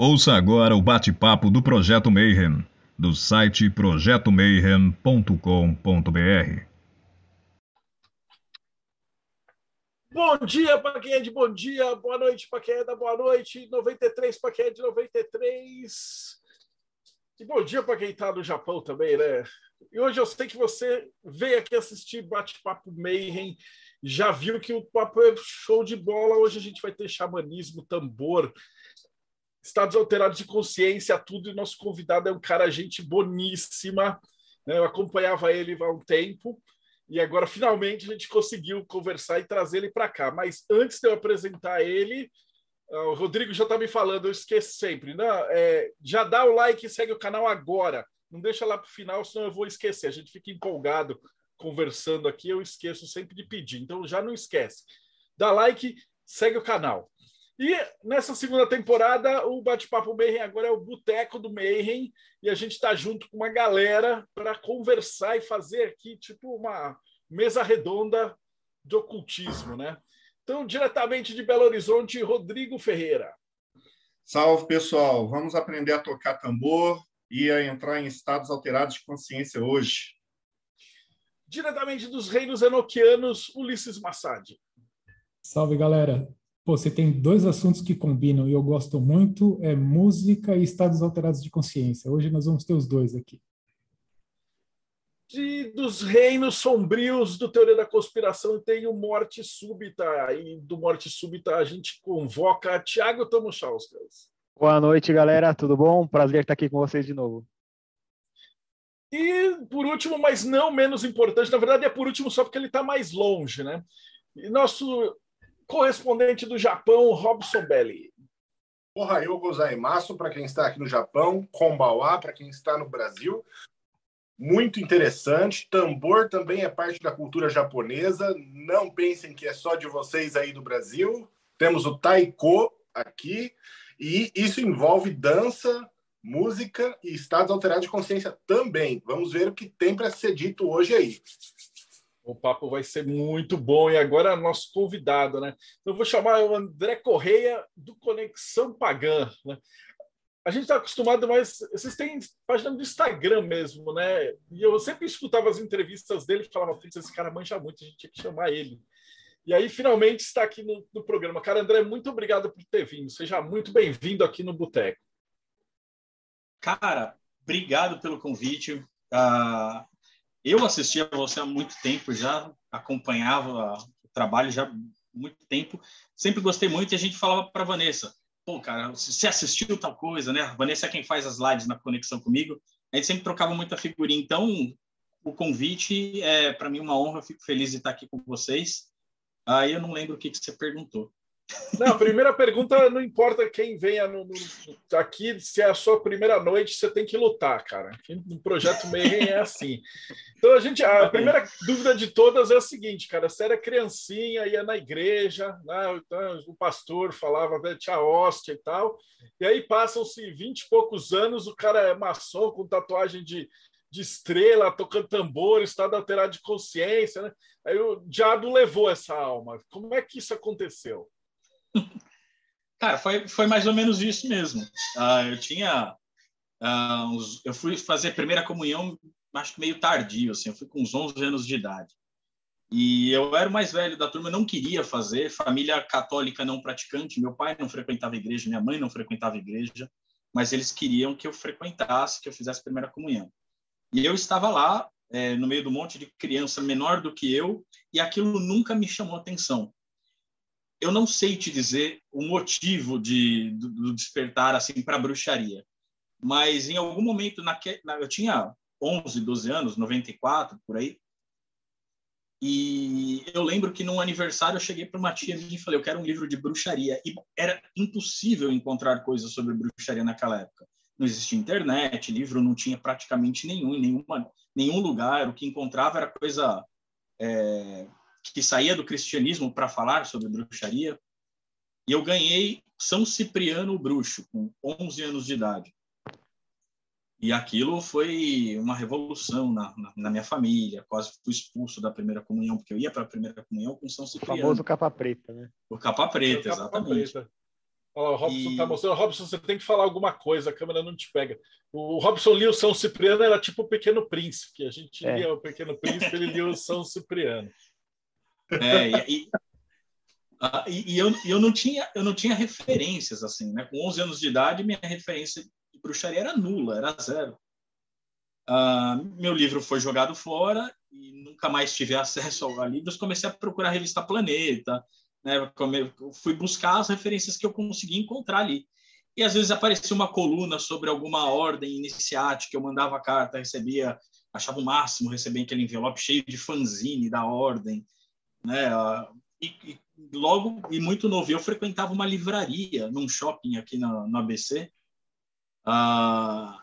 Ouça agora o bate-papo do Projeto Mayhem, do site projetomayhem.com.br. Bom dia para quem é de bom dia, boa noite para quem é da boa noite, 93 para quem é de 93. E bom dia para quem está no Japão também, né? E hoje eu sei que você veio aqui assistir Bate-Papo Mayhem, já viu que o papo é show de bola. Hoje a gente vai ter xamanismo, tambor, estados alterados de consciência, tudo. E nosso convidado é um cara, gente boníssima. Né? Eu acompanhava ele há um tempo e agora finalmente a gente conseguiu conversar e trazer ele para cá. Mas antes de eu apresentar ele, ah, o Rodrigo já está me falando, eu esqueço sempre. Não, é, já dá o like e segue o canal agora. Não deixa lá para o final, senão eu vou esquecer. A gente fica empolgado conversando aqui, eu esqueço sempre de pedir. Então já não esquece. Dá like, segue o canal. E nessa segunda temporada, o Bate-Papo Mayhem agora é o Boteco do Mayhem, e a gente está junto com uma galera para conversar e fazer aqui, tipo, uma mesa redonda de ocultismo, né? Então, diretamente de Belo Horizonte, Rodrigo Ferreira. Salve, pessoal! Vamos aprender a tocar tambor e a entrar em estados alterados de consciência hoje. Diretamente dos reinos enoquianos, Ulisses Massad. Salve, galera! Pô, você tem dois assuntos que combinam e eu gosto muito, é música e estados alterados de consciência. Hoje nós vamos ter os dois aqui. De, dos reinos sombrios do Teoria da Conspiração tem o Morte Súbita, e do Morte Súbita a gente convoca Tiago Tomuchauskas. Boa noite, galera, tudo bom? Prazer estar aqui com vocês de novo. E por último, mas não menos importante, na verdade é por último só porque ele está mais longe, né? E nosso correspondente do Japão, Robson Belli. Ohayou gozaimasu para quem está aqui no Japão, Kombawa para quem está no Brasil. Muito interessante. Tambor também é parte da cultura japonesa. Não pensem que é só de vocês aí do Brasil. Temos o taiko aqui e isso envolve dança, música e estados alterados de consciência também. Vamos ver o que tem para ser dito hoje aí. O papo vai ser muito bom. E agora, nosso convidado, né? Eu vou chamar o André Correia, do Conexão Pagã. Né? A gente está acostumado, mas vocês têm página do Instagram mesmo, né? E eu sempre escutava as entrevistas dele e falava: esse cara mancha muito, a gente tinha que chamar ele. E aí, finalmente, está aqui no, no programa. Cara, André, muito obrigado por ter vindo. Seja muito bem-vindo aqui no Boteco. Cara, obrigado pelo convite. Uh, eu assistia você há muito tempo já, acompanhava o trabalho já há muito tempo, sempre gostei muito e a gente falava para Vanessa, pô, cara, você assistiu tal coisa, né? A Vanessa é quem faz as lives na conexão comigo, a gente sempre trocava muita figurinha, então o convite é para mim uma honra, fico feliz de estar aqui com vocês. Aí eu não lembro o que, que você perguntou. Não, a primeira pergunta não importa quem venha no, no, aqui, se é a sua primeira noite, você tem que lutar, cara. No projeto Mayhem é assim. Então a gente, a primeira dúvida de todas é a seguinte, cara, você era criancinha, ia na igreja, né, então, o pastor falava tia hóstia e tal, e aí passam-se vinte e poucos anos, o cara é maçom com tatuagem de, de estrela, tocando tambor, estado alterado de consciência, né? Aí o diabo levou essa alma. Como é que isso aconteceu? Cara, foi, foi mais ou menos isso mesmo. Uh, eu tinha. Uh, uns, eu fui fazer a primeira comunhão, acho que meio tardio, assim, eu fui com uns 11 anos de idade. E eu era o mais velho da turma, não queria fazer, família católica não praticante, meu pai não frequentava igreja, minha mãe não frequentava igreja, mas eles queriam que eu frequentasse, que eu fizesse a primeira comunhão. E eu estava lá, é, no meio do monte de criança menor do que eu, e aquilo nunca me chamou atenção eu não sei te dizer o motivo de, do, do despertar assim para bruxaria, mas em algum momento naque, na, eu tinha 11, 12 anos, 94 por aí, e eu lembro que num aniversário eu cheguei para uma tia e falei: eu quero um livro de bruxaria. E era impossível encontrar coisas sobre bruxaria naquela época. Não existia internet, livro não tinha praticamente nenhum, em nenhuma, nenhum lugar. O que encontrava era coisa é, que saía do cristianismo para falar sobre bruxaria. E eu ganhei São Cipriano o Bruxo, com 11 anos de idade. E aquilo foi uma revolução na, na, na, minha família. Quase fui expulso da primeira comunhão, porque eu ia para a primeira comunhão com São Cipriano. O famoso capa preta, né? O capa preta, o exatamente. Capa preta. Olha lá, o Robson E- tá mostrando. Robson, você tem que falar alguma coisa, a câmera não te pega. O Robson lia o São Cipriano, era tipo o Pequeno Príncipe. A gente É. lia o Pequeno Príncipe, ele lia o São Cipriano. É, e, e- e- eu, eu não tinha eu não tinha referências assim, né? Com 11 anos de idade, minha referência de bruxaria era nula, era zero. Ah, meu livro foi jogado fora e nunca mais tive acesso a livros. Comecei a procurar a revista Planeta, né? Fui buscar as referências que eu consegui encontrar ali. E às vezes aparecia uma coluna sobre alguma ordem iniciática, eu mandava carta, recebia, achava o máximo receber aquele envelope cheio de fanzine da ordem, né? E, e logo, e muito novo, eu frequentava uma livraria num shopping aqui na, no ABC. Ah,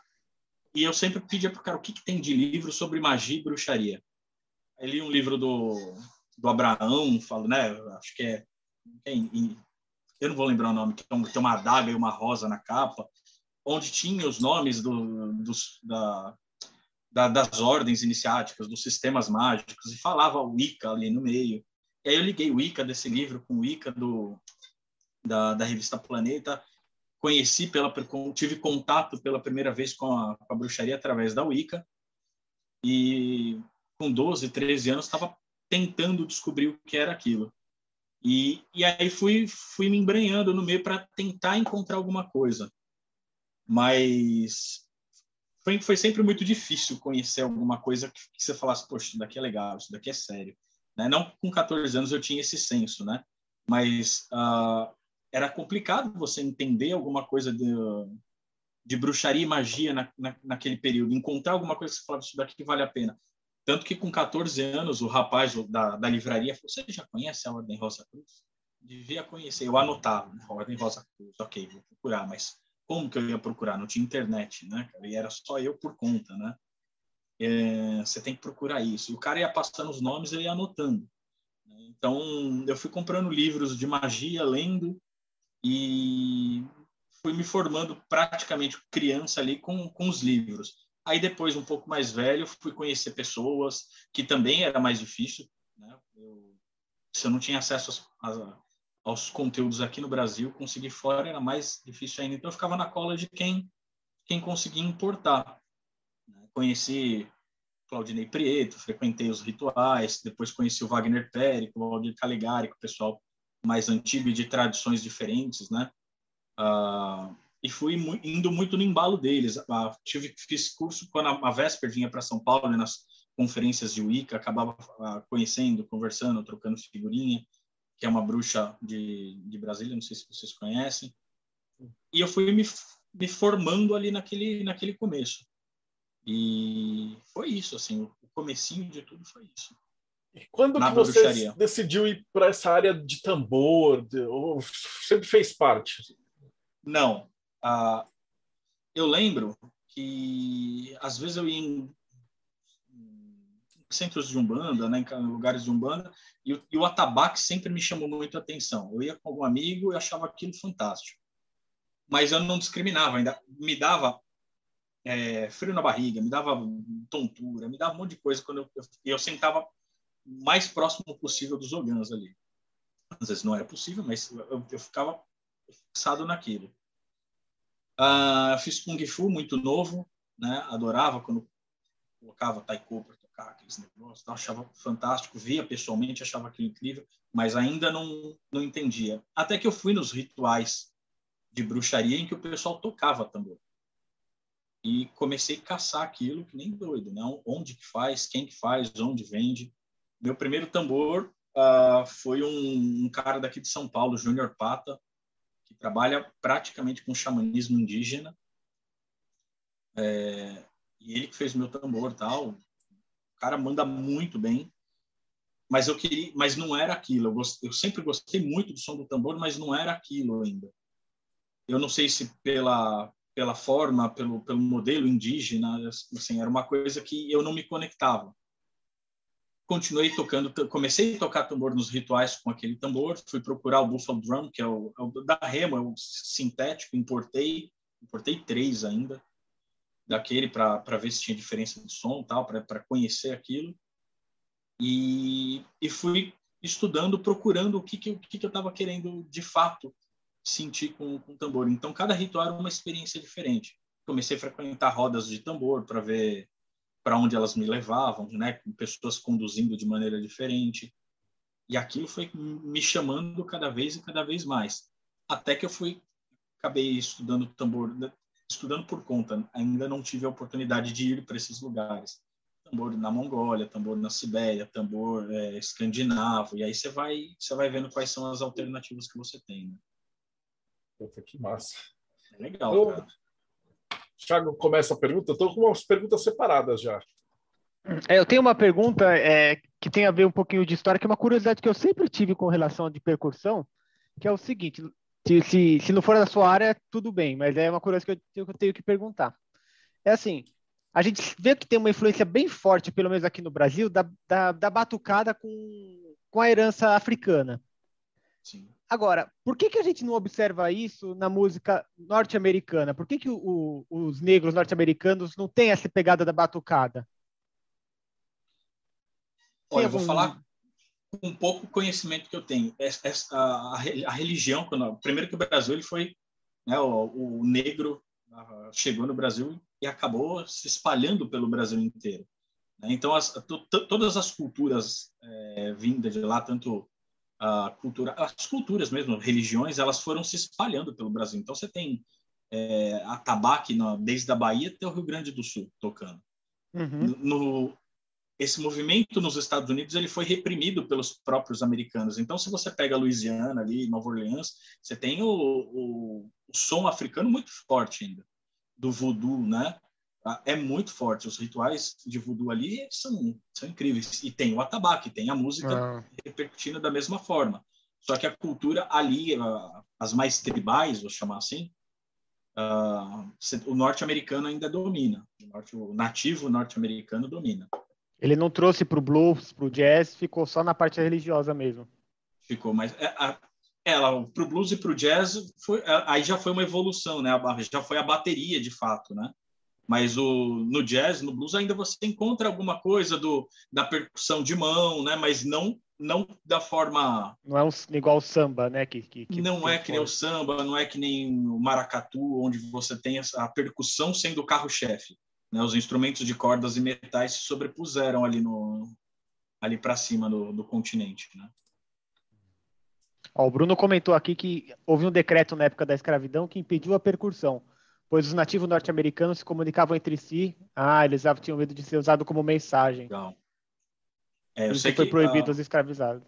e eu sempre pedia para o cara o que, que tem de livro sobre magia e bruxaria. Aí li um livro do, do Abraão, falo, né? Acho que é, em- eu não vou lembrar o nome, que tem uma adaga e uma rosa na capa, onde tinha os nomes do, dos, da, da- das ordens iniciáticas, dos sistemas mágicos, e falava o Wicca ali no meio. E aí eu liguei o Wicca desse livro com o Wicca do, da, da revista Planeta, conheci pela tive contato pela primeira vez com a, com a bruxaria através da Wicca e com 12, 13 anos estava tentando descobrir o que era aquilo. E, e aí fui fui me embranhando no meio para tentar encontrar alguma coisa. Mas foi, foi sempre muito difícil conhecer alguma coisa que, que você falasse, poxa, isso daqui é legal, isso daqui é sério. Né? Não com 14 anos eu tinha esse senso, né? Mas ah, era complicado você entender alguma coisa de, de bruxaria e magia na, na, naquele período, encontrar alguma coisa que você falava, isso daqui vale a pena. Tanto que com 14 anos, o rapaz da, da livraria falou, você já conhece a Ordem Rosa Cruz? Devia conhecer. Eu anotava, né? Ordem Rosa Cruz, ok, vou procurar, mas como que eu ia procurar? Não tinha internet, né? E era só eu por conta, né? É, você tem que procurar isso. E o cara ia passando os nomes, eu ia anotando. né? Então, eu fui comprando livros de magia, lendo, e fui me formando praticamente criança ali com, com os livros. Aí depois, um pouco mais velho, fui conhecer pessoas, que também era mais difícil. Né? Eu, se eu não tinha acesso aos, aos conteúdos aqui no Brasil, conseguir fora era mais difícil ainda. Então, eu ficava na cola de quem, quem conseguia importar. Conheci Claudinei Prieto, frequentei os rituais, depois conheci o Wagner Périco, o Aldir Caligari, o pessoal mais antigo e de tradições diferentes, né? Ah, e fui mu- indo muito no embalo deles. Ah, tive fiz curso quando a, a Vesper vinha para São Paulo, né, nas conferências de Wicca, acabava ah, conhecendo, conversando, trocando figurinha, que é uma bruxa de, de Brasília, não sei se vocês conhecem. E eu fui me, me formando ali naquele naquele começo. E foi isso, assim, o comecinho de tudo foi isso. E quando Na que você bruxaria. decidiu ir para essa área de tambor? de- ou sempre fez parte? Não. Ah, eu lembro que às vezes eu ia em centros de umbanda, né, em lugares de umbanda, e, o- e o atabaque sempre me chamou muito a atenção. Eu ia com algum amigo e achava aquilo fantástico, mas eu não discriminava. Ainda me dava é, frio na barriga, me dava tontura, me dava um monte de coisa quando eu, eu, eu sentava mais próximo possível dos orgãos ali. Às vezes não era possível, mas eu, eu ficava fixado naquilo. Ah, fiz Kung Fu muito novo, né? Adorava quando colocava taiko para tocar aqueles negócios, tal, achava fantástico, via pessoalmente, achava aquilo incrível, mas ainda não, não entendia. Até que eu fui nos rituais de bruxaria em que o pessoal tocava tambor. E comecei a caçar aquilo que nem doido, né? Onde que faz, quem que faz, onde vende. Meu primeiro tambor ah, foi um, um cara daqui de São Paulo, Júnior Pata, que trabalha praticamente com xamanismo indígena. É, e ele que fez meu tambor tal. O cara manda muito bem. Mas eu queria, mas não era aquilo. Eu, eu sempre gostei muito do som do tambor, mas não era aquilo ainda. Eu não sei se pela pela forma, pelo pelo modelo indígena, assim, era uma coisa que eu não me conectava continuei tocando, comecei a tocar tambor nos rituais com aquele tambor, fui procurar o Buffalo Drum, que é o, é o da Remo, é o sintético, importei, importei três ainda, daquele para ver se tinha diferença de som tal, para conhecer aquilo. E, e fui estudando, procurando o que, que, o que, que eu estava querendo de fato sentir com, com o tambor. Então, cada ritual era uma experiência diferente. Comecei a frequentar rodas de tambor para ver para onde elas me levavam, né? Com pessoas conduzindo de maneira diferente. E aquilo foi me chamando cada vez e cada vez mais. Até que eu fui, acabei estudando tambor, estudando por conta. Ainda não tive a oportunidade de ir para esses lugares. Tambor na Mongólia, tambor na Sibéria, tambor é, escandinavo. E aí você vai, você vai vendo quais são as alternativas que você tem. Né? Puta, que massa. É legal, Eu- cara. Thiago começa a pergunta. Estou com umas perguntas separadas já. É, eu tenho uma pergunta é, que tem a ver um pouquinho de história, que é uma curiosidade que eu sempre tive com relação de percussão, que é o seguinte: se, se, se não for da sua área, tudo bem, mas é uma curiosidade que eu, que eu tenho que perguntar. É assim, a gente vê que tem uma influência bem forte, pelo menos aqui no Brasil, da, da, da batucada com, com a herança africana. Sim. Agora, por que, que a gente não observa isso na música norte-americana? Por que, que o- o- os negros norte-americanos não têm essa pegada da batucada? Olha, eu vou falar com um pouco conhecimento que eu tenho. Essa, essa- a, a religião, quando, primeiro que o Brasil ele foi, né, o, o negro ah, chegou no Brasil e acabou se espalhando pelo Brasil inteiro. né? Então, as, to- to- todas as culturas eh, vindas de lá, tanto cultura, as culturas mesmo, religiões, elas foram se espalhando pelo Brasil. Então, você tem eh, atabaque na- desde a Bahia até o Rio Grande do Sul tocando Uhum. no esse movimento nos Estados Unidos ele foi reprimido pelos próprios americanos. Então, se você pega a Louisiana ali, Nova Orleans, você tem o, o, o som africano muito forte ainda do voodoo, né? Ah, É muito forte. Os rituais de voodoo ali são, são incríveis. E tem o atabaque, tem a música Ah, repercutindo da mesma forma. Só que a cultura ali, as mais tribais, vou chamar assim, cê- o norte-americano ainda domina. O, norte- o nativo norte-americano domina. Ele não trouxe para o blues, para o jazz, ficou só na parte religiosa mesmo. Ficou mais. É, a- ela, pro blues e pro jazz, foi, aí já foi uma evolução, né? Já foi a bateria, de fato, né? Mas o, no jazz, no blues, ainda você encontra alguma coisa do, da percussão de mão, né? Mas não, não da forma. Não é um, igual o samba, né? Que, que, que- não é que nem o samba, não é que nem o maracatu, onde você tem a percussão sendo o carro-chefe. Né? Os instrumentos de cordas e metais se sobrepuseram ali no ali para cima do, do continente, né? Ó, o Bruno comentou aqui que houve um decreto na época da escravidão que impediu a percussão, pois os nativos norte-americanos se comunicavam entre si. Ah, eles tinham medo de ser usado como mensagem. Legal. É, eu Isso sei foi que, proibido ah, aos escravizados.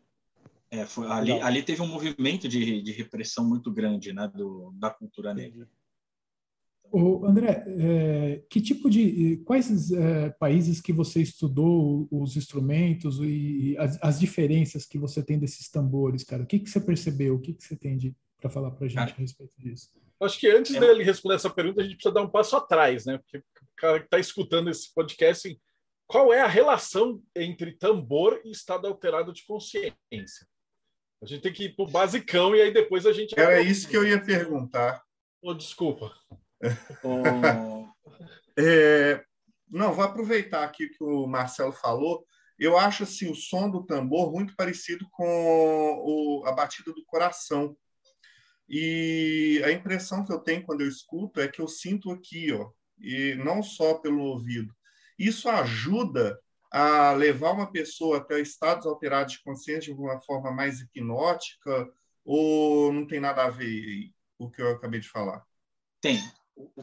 É, foi, ali, ali teve um movimento de, de repressão muito grande né, do, da cultura negra. Ô, André, é, que tipo de quais é, países que você estudou os instrumentos e as, as diferenças que você tem desses tambores, cara? O que que você percebeu? O que que você tem para falar para a gente Cara, a respeito disso? Acho que antes É. dele responder essa pergunta, a gente precisa dar um passo atrás, né? Porque o cara que está escutando esse podcast, assim, qual é a relação entre tambor e estado alterado de consciência? A gente tem que ir para o basicão e aí depois a gente. Era isso que eu ia perguntar. Oh, desculpa. O- É, não, vou aproveitar aqui que o Marcelo falou. Eu acho assim, o som do tambor muito parecido com o- a batida do coração. E a impressão que eu tenho quando eu escuto é que eu sinto aqui, ó, e não só pelo ouvido. Isso ajuda a levar uma pessoa até estados alterados de consciência de uma forma mais hipnótica ou não tem nada a ver o que eu acabei de falar? tem.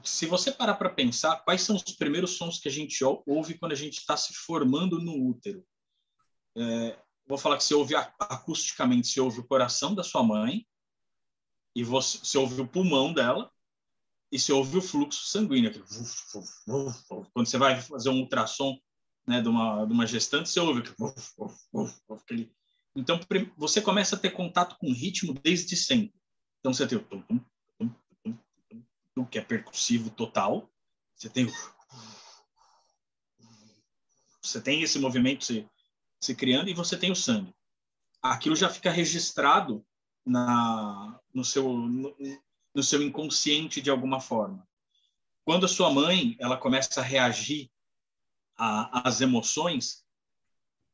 Se você parar para pensar, quais são os primeiros sons que a gente ou- ouve quando a gente está se formando no útero? É, vou falar que você ouve acusticamente, você ouve o coração da sua mãe, e você, você ouve o pulmão dela, e você ouve o fluxo sanguíneo. aquele vuf, vuf, vuf. Quando você vai fazer um ultrassom né, de, uma, de uma gestante, você ouve aquele. Então, você começa a ter contato com o ritmo desde sempre. Então, você tem o tum, tum, tum, tum, tum, tum, que é percussivo total. Você tem. Você tem esse movimento se, se criando e você tem o sangue. Aquilo já fica registrado na, no, seu, no, no seu inconsciente de alguma forma. Quando a sua mãe ela começa a reagir às emoções,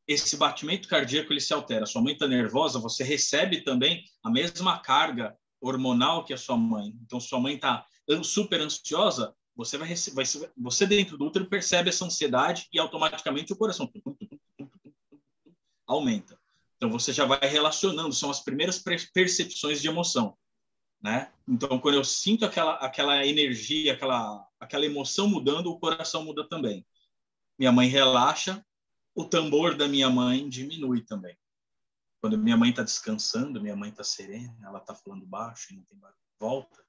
esse batimento cardíaco ele se altera. Sua mãe está nervosa, você recebe também a mesma carga hormonal que a sua mãe. Então, sua mãe está super ansiosa, você vai, vai você dentro do útero percebe essa ansiedade e automaticamente o coração aumenta. Então você já vai relacionando, são as primeiras percepções de emoção, né? Então quando eu sinto aquela aquela energia, aquela aquela emoção mudando, o coração muda também. Minha mãe relaxa, o tambor da minha mãe diminui também. Quando minha mãe está descansando, minha mãe está serena, ela está falando baixo, não tem volta.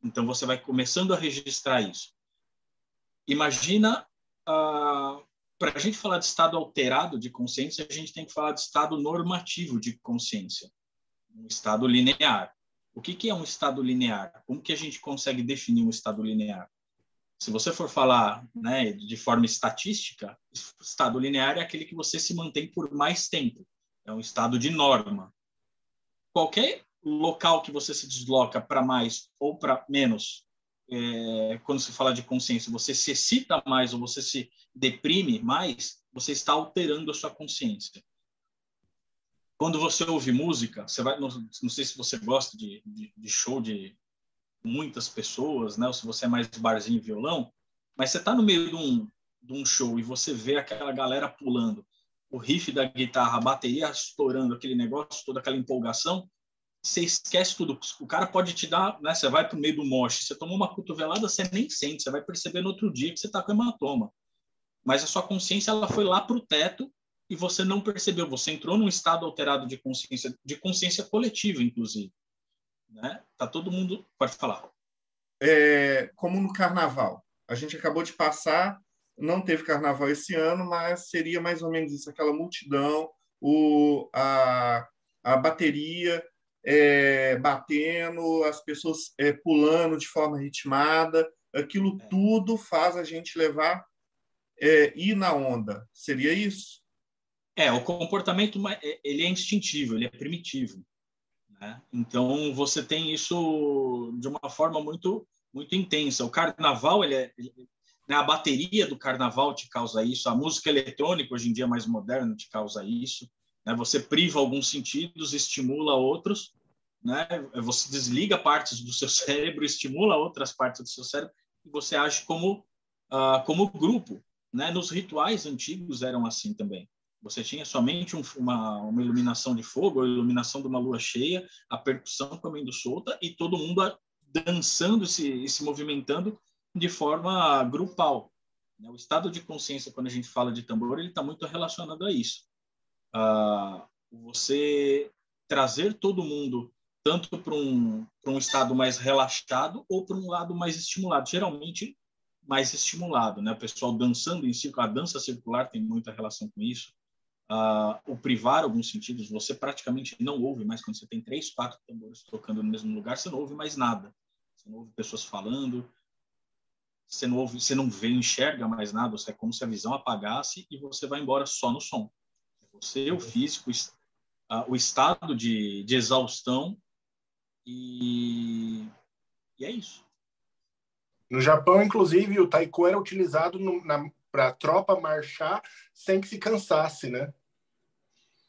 Então você vai começando a registrar isso. Imagina, ah, para a gente falar de estado alterado de consciência, a gente tem que falar de estado normativo de consciência, um estado linear. O que, que é um estado linear? Como que a gente consegue definir um estado linear? Se você for falar né, de forma estatística, estado linear é aquele que você se mantém por mais tempo. É um estado de norma. Qualquer local que você se desloca para mais ou para menos, é, quando se fala de consciência, você se excita mais ou você se deprime mais, você está alterando a sua consciência. Quando você ouve música, você vai, não, não sei se você gosta de, de, de, show de muitas pessoas, né? Ou se você é mais barzinho e violão, mas você está no meio de um, de um show e você vê aquela galera pulando, o riff da guitarra, a bateria estourando, aquele negócio, toda aquela empolgação, você esquece tudo. O cara pode te dar, né? Você vai para o meio do moche, você tomou uma cotovelada, você nem sente, você vai perceber no outro dia que você está com hematoma. Mas a sua consciência ela foi lá para o teto e você não percebeu. Você entrou num estado alterado de consciência, de consciência coletiva, inclusive. Né? Tá todo mundo. Pode falar. É, como no carnaval. A gente acabou de passar, não teve carnaval esse ano, mas seria mais ou menos isso: aquela multidão, o, a, a bateria é, batendo, as pessoas é, pulando de forma ritmada, aquilo é. tudo faz a gente levar é, ir na onda. Seria isso? É, o comportamento é, ele é instintivo, ele é primitivo. Né? Então você tem isso de uma forma muito muito intensa. O carnaval, ele é, ele, né, a bateria do carnaval te causa isso, a música eletrônica hoje em dia mais moderna te causa isso. Né? Você priva alguns sentidos, estimula outros, né? Você desliga partes do seu cérebro, estimula outras partes do seu cérebro e você age como uh, como grupo, né? Nos rituais antigos eram assim também. Você tinha somente um, uma, uma iluminação de fogo, a iluminação de uma lua cheia, a percussão comendo solta e todo mundo dançando se, e se movimentando de forma grupal. Né? O estado de consciência, quando a gente fala de tambor, ele está muito relacionado a isso. Uh, você trazer todo mundo tanto para um, um estado mais relaxado ou para um lado mais estimulado. Geralmente, mais estimulado, né? O pessoal dançando em círculo, a dança circular tem muita relação com isso. Uh, o privar alguns sentidos, você praticamente não ouve mais quando você tem três, quatro tambores tocando no mesmo lugar, você não ouve mais nada. Você não ouve pessoas falando, você não ouve, você não vê, enxerga mais nada, é como se a visão apagasse e você vai embora só no som. O físico, uh, o estado de, de exaustão e, e é isso. No Japão, inclusive, o taiko era utilizado para a tropa marchar sem que se cansasse, né?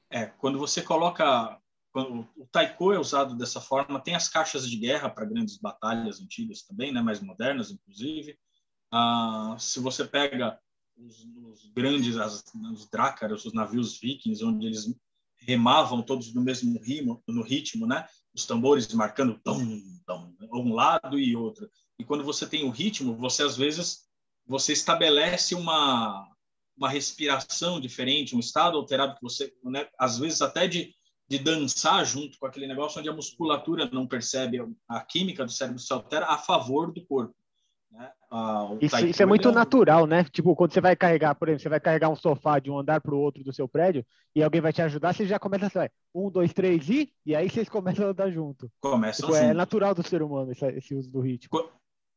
É, quando você coloca. Quando o taiko é usado dessa forma, tem as caixas de guerra para grandes batalhas antigas também, né, mais modernas, inclusive. Ah, se você pega os, os grandes, as, os drácaras, os navios vikings, onde eles remavam todos no mesmo ritmo, no ritmo, né? Os tambores marcando tom, tom, um lado e outro. E quando você tem o ritmo, você às vezes você estabelece uma uma respiração diferente, um estado alterado que você, né, às vezes até de, de dançar junto com aquele negócio onde a musculatura não percebe a química do cérebro se altera a favor do corpo. Né? Ah, isso, isso, é muito natural, né? Tipo, quando você vai carregar, por exemplo, você vai carregar um sofá de um andar para o outro do seu prédio e alguém vai te ajudar, você já começa assim, um, dois, três e, e aí vocês começam a andar junto. Começam tipo, É natural do ser humano esse, esse, uso do ritmo.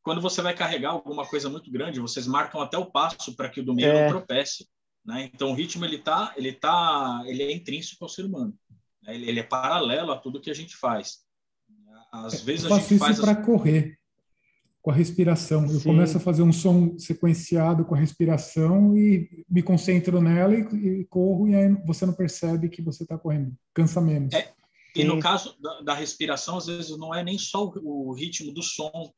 Quando você vai carregar alguma coisa muito grande, vocês marcam até o passo para que o do meio é. não tropece. Né? Então, o ritmo ele tá, ele tá, ele é intrínseco ao ser humano. Né? Ele, ele, é paralelo a tudo que a gente faz. Às vezes Eu a gente faz para as... correr com a respiração. Eu Sim. começo a fazer um som sequenciado com a respiração e me concentro nela e, e corro, e aí você não percebe que você está correndo. Cansa menos. É, E no caso da, da, respiração, às vezes não é nem só o, o ritmo do som,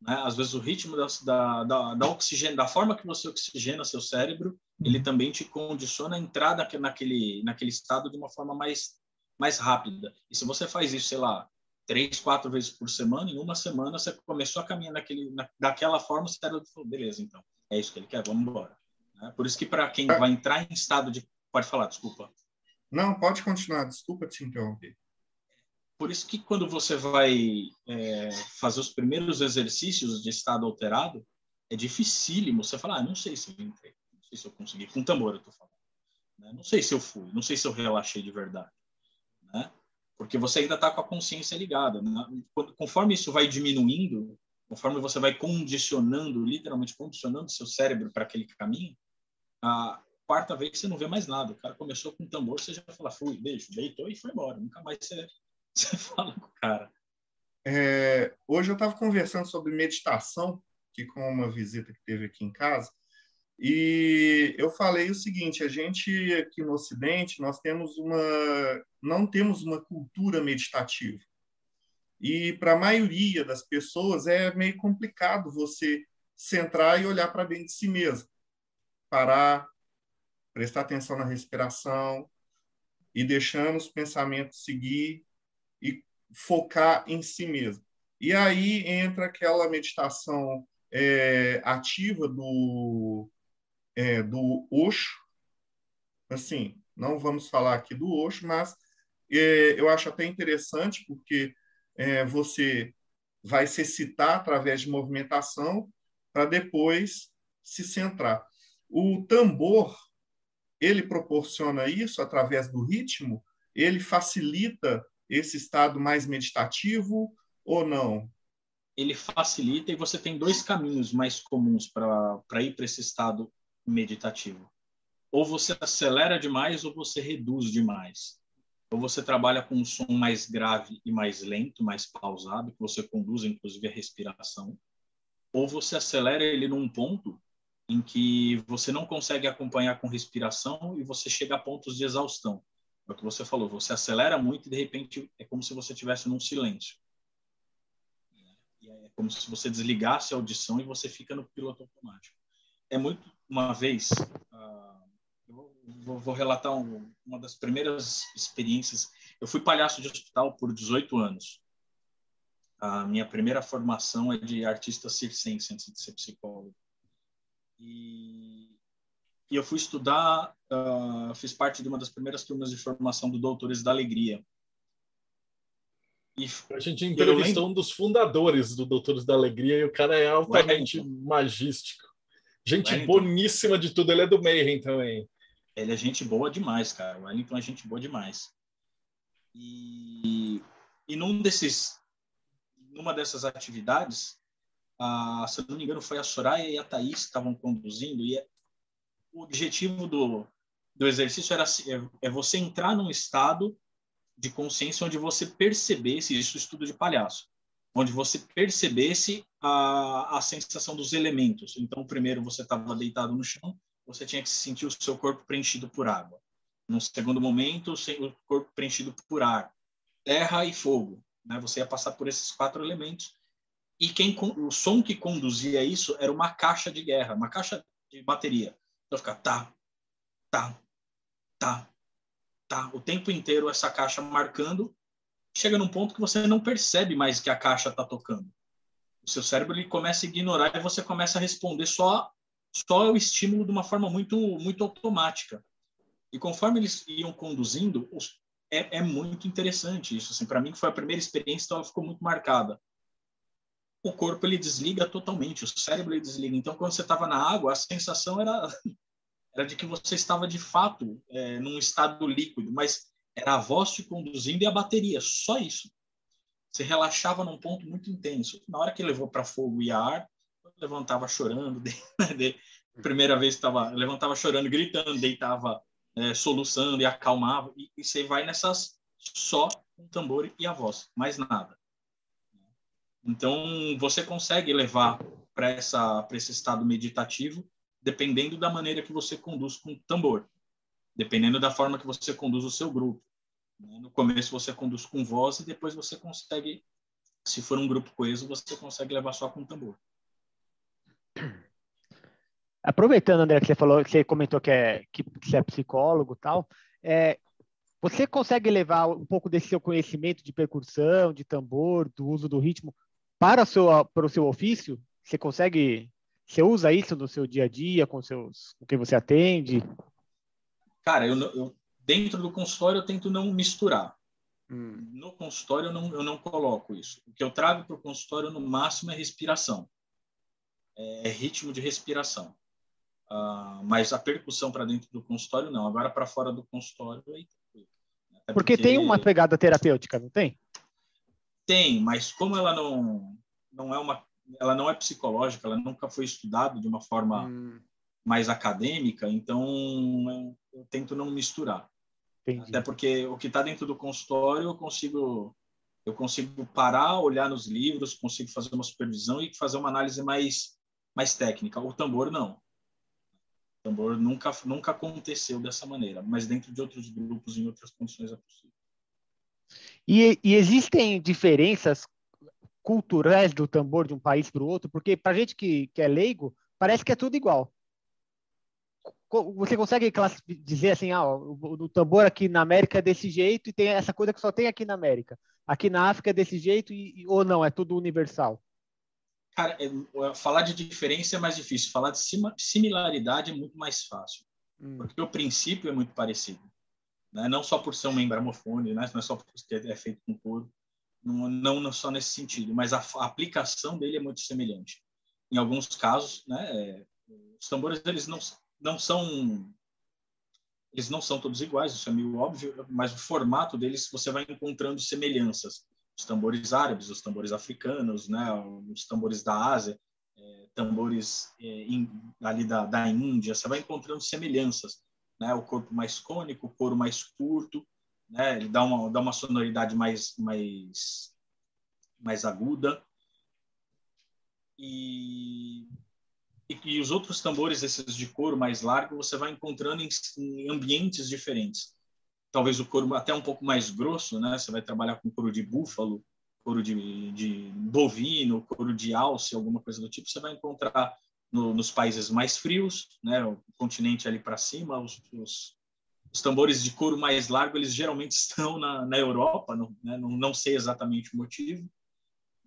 né? Às vezes o ritmo da, da, da, da oxigênio, da forma que você oxigena seu cérebro, ele uhum. também te condiciona a entrar naquele, naquele estado de uma forma mais, mais rápida. E se você faz isso, sei lá, três, quatro vezes por semana, em uma semana você começou a caminhar naquele, na, daquela forma, o cérebro falou, beleza, então, é isso que ele quer, vamos embora. Né? Por isso que para quem vai entrar em estado de... Pode falar, desculpa. Não, pode continuar, desculpa te interromper. Por isso que quando você vai é, fazer os primeiros exercícios de estado alterado, é dificílimo você falar, ah, não sei se eu entrei, não sei se eu consegui, com tambor eu tô falando. Né? Não sei se eu fui, não sei se eu relaxei de verdade. Né? Porque você ainda está com a consciência ligada. Né? Conforme isso vai diminuindo, conforme você vai condicionando, literalmente condicionando seu cérebro para aquele caminho, a quarta vez você não vê mais nada. O cara começou com tambor, você já fala, fui, beijo, deitou e foi embora. Nunca mais você você fala com o cara. É, hoje eu estava conversando sobre meditação, que com uma visita que teve aqui em casa, e eu falei o seguinte: a gente aqui no Ocidente nós temos uma, não temos uma cultura meditativa. E para a maioria das pessoas é meio complicado você centrar e olhar para dentro de si mesmo, parar, prestar atenção na respiração e deixando os pensamentos seguir e focar em si mesmo. E aí entra aquela meditação é, ativa do, é, do Osho. Assim, não vamos falar aqui do Osho, mas é, eu acho até interessante porque é, você vai se citar através de movimentação para depois se centrar. O tambor, ele proporciona isso através do ritmo, ele facilita esse estado mais meditativo ou não? Ele facilita e você tem dois caminhos mais comuns para ir para esse estado meditativo. Ou você acelera demais ou você reduz demais. Ou você trabalha com um som mais grave e mais lento, mais pausado, que você conduz inclusive a respiração. Ou você acelera ele num ponto em que você não consegue acompanhar com respiração e você chega a pontos de exaustão. É o que você falou, você acelera muito e de repente é como se você estivesse num silêncio. É como se você desligasse a audição e você fica no piloto automático. É muito, uma vez, uh, vou, vou relatar um, uma das primeiras experiências. Eu fui palhaço de hospital por 18 anos. A minha primeira formação é de artista circense antes de ser psicólogo. E e eu fui estudar, uh, fiz parte de uma das primeiras turmas de formação do Doutores da Alegria. E a gente entrevistou um dos fundadores do Doutores da Alegria e o cara é altamente Wellington. magístico. Gente Wellington. boníssima de tudo, ele é do Mayhem também. Ele é gente boa demais, cara. O Wellington é gente boa demais. E, e num desses, numa dessas atividades, a, se não me engano, foi a Soraya e a Thaís que estavam conduzindo, e o objetivo do, do exercício era é, é você entrar num estado de consciência onde você percebesse isso estudo de palhaço onde você percebesse a, a sensação dos elementos. Então primeiro você estava deitado no chão você tinha que sentir o seu corpo preenchido por água. No segundo momento o corpo preenchido por ar terra e fogo né? Você ia passar por esses quatro elementos. E quem o som que conduzia isso era uma caixa de guerra uma caixa de bateria. Então ficar tá, tá, tá, tá, o tempo inteiro essa caixa marcando. Chega num ponto que você não percebe mais que a caixa está tocando. O seu cérebro ele começa a ignorar e você começa a responder só só o estímulo de uma forma muito muito automática. E conforme eles iam conduzindo, é, é muito interessante isso. Assim, para mim foi a primeira experiência, então ela ficou muito marcada o corpo ele desliga totalmente, o cérebro ele desliga. Então, quando você estava na água, a sensação era, era de que você estava de fato é, num estado líquido, mas era a voz te conduzindo e a bateria, só isso. Você relaxava num ponto muito intenso. Na hora que levou para fogo e ar, levantava chorando. De, de, primeira vez estava levantava chorando, gritando, deitava é, soluçando e acalmava. E, e você vai nessas só o tambor e a voz, mais nada. Então, você consegue levar para esse estado meditativo, dependendo da maneira que você conduz com o tambor, dependendo da forma que você conduz o seu grupo. Né? No começo você conduz com voz e depois você consegue, se for um grupo coeso, você consegue levar só com tambor. Aproveitando, André, que você falou, que você comentou que é que você é psicólogo, tal, é, você consegue levar um pouco desse seu conhecimento de percussão, de tambor, do uso do ritmo para o seu, para o seu ofício? Você consegue, você usa isso no seu dia a dia, com, seus, com quem você atende? Cara, eu, eu dentro do consultório eu tento não misturar. Hum. No consultório eu não, eu não coloco isso. O que eu trago para o consultório no máximo é respiração, é ritmo de respiração. Uh, mas a percussão para dentro do consultório não. Agora para fora do consultório aí é porque, porque, tem uma pegada terapêutica, não tem? Tem, mas como ela não não é uma ela não é psicológica, ela nunca foi estudada de uma forma hum. mais acadêmica, então eu, eu tento não misturar. Entendi. Até porque o que está dentro do consultório eu consigo eu consigo parar, olhar nos livros, consigo fazer uma supervisão e fazer uma análise mais mais técnica. O tambor não. O tambor nunca nunca aconteceu dessa maneira, mas dentro de outros grupos em outras condições é possível. E, e existem diferenças culturais do tambor de um país para o outro? Porque para gente que, que é leigo, parece que é tudo igual você consegue dizer assim, ah, o, o, tambor aqui na América é desse jeito e tem essa coisa que só tem aqui na América. Aqui na África é desse jeito e, ou não, é tudo universal? Cara, é, falar de diferença é mais difícil. Falar de similaridade é muito mais fácil. Hum. Porque o princípio é muito parecido. Né? Não só por ser um membramofone, né? não é só porque é feito com couro. Não, não, não só nesse sentido, mas a, a, aplicação dele é muito semelhante. Em alguns casos, né, é, os tambores eles não não são eles não são todos iguais, isso é meio óbvio, mas o formato deles você vai encontrando semelhanças. Os tambores árabes, os tambores africanos, né, os tambores da Ásia, é, tambores é, in, ali da, da Índia, você vai encontrando semelhanças. Né, o corpo mais cônico, o couro mais curto, né, ele dá uma, dá uma sonoridade mais, mais, mais aguda. E e, e, os outros tambores, esses de couro mais largo, você vai encontrando em, em, ambientes diferentes. Talvez o couro até um pouco mais grosso, né? Você vai trabalhar com couro de búfalo, couro de, de bovino, couro de alce, alguma coisa do tipo. Você vai encontrar no, nos países mais frios, né? O continente ali para cima, os, os, os, tambores de couro mais largo, eles geralmente estão na, na Europa, né? não, não sei exatamente o motivo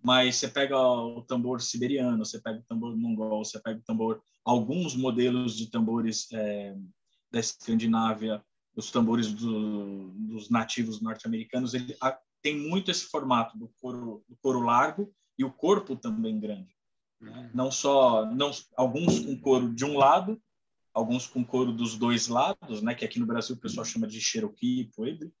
mas você pega o tambor siberiano, você pega o tambor mongol, você pega o tambor, alguns modelos de tambores é, da Escandinávia, os tambores do, dos nativos norte-americanos, ele a, tem muito esse formato do couro, do couro largo e o corpo também grande. Né? Uhum. Não só, não, alguns com couro de um lado, alguns com couro dos dois lados, né, que aqui no Brasil o pessoal chama de Cherokee, Pueblo,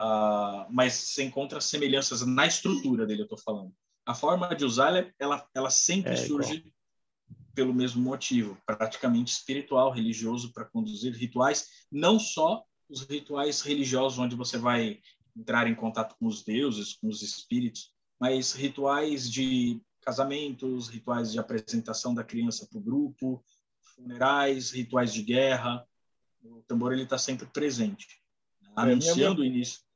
Uh, mas você encontra semelhanças na estrutura dele, eu estou falando. A forma de usar ela, ela, ela sempre é surge igual. pelo mesmo motivo, praticamente espiritual, religioso, para conduzir rituais, não só os rituais religiosos, onde você vai entrar em contato com os deuses, com os espíritos, mas rituais de casamentos, rituais de apresentação da criança para o grupo, funerais, rituais de guerra. O tambor ele está sempre presente, é, anunciando minha... o início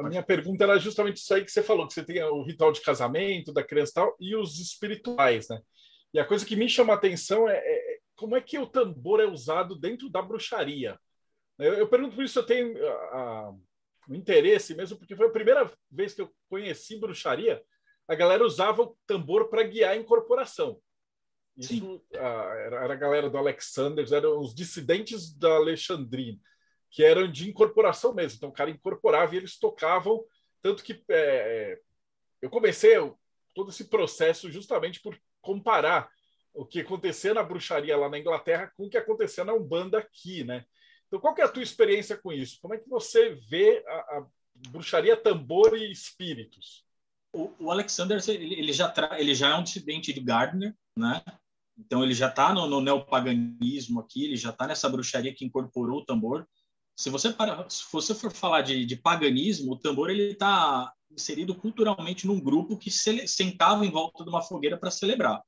a minha pergunta era justamente isso aí que você falou, que você tem o ritual de casamento da criança e tal, e os espirituais, né? E a coisa que me chama a atenção é, é como é que o tambor é usado dentro da bruxaria. Eu, eu pergunto por isso, eu tenho um interesse mesmo, porque foi a primeira vez que eu conheci bruxaria, a galera usava o tambor para guiar a incorporação. Isso a, era, era, a galera do Alexander, eram os dissidentes da Alexandrina que eram de incorporação mesmo. Então, o cara incorporava e eles tocavam. Tanto que é, é, eu comecei todo esse processo justamente por comparar o que acontecia na bruxaria lá na Inglaterra com o que acontecia na Umbanda aqui, né? Então, qual que é a tua experiência com isso? Como é que você vê a, a bruxaria, tambor e espíritos? O, o Alexander ele, ele já tra... ele já é um dissidente de Gardner, né? Então ele já está no, no neopaganismo aqui, ele já está nessa bruxaria que incorporou o tambor. Se você, para, se você for falar de, de paganismo, o tambor ele está inserido culturalmente num grupo que se, sentava em volta de uma fogueira para celebrar.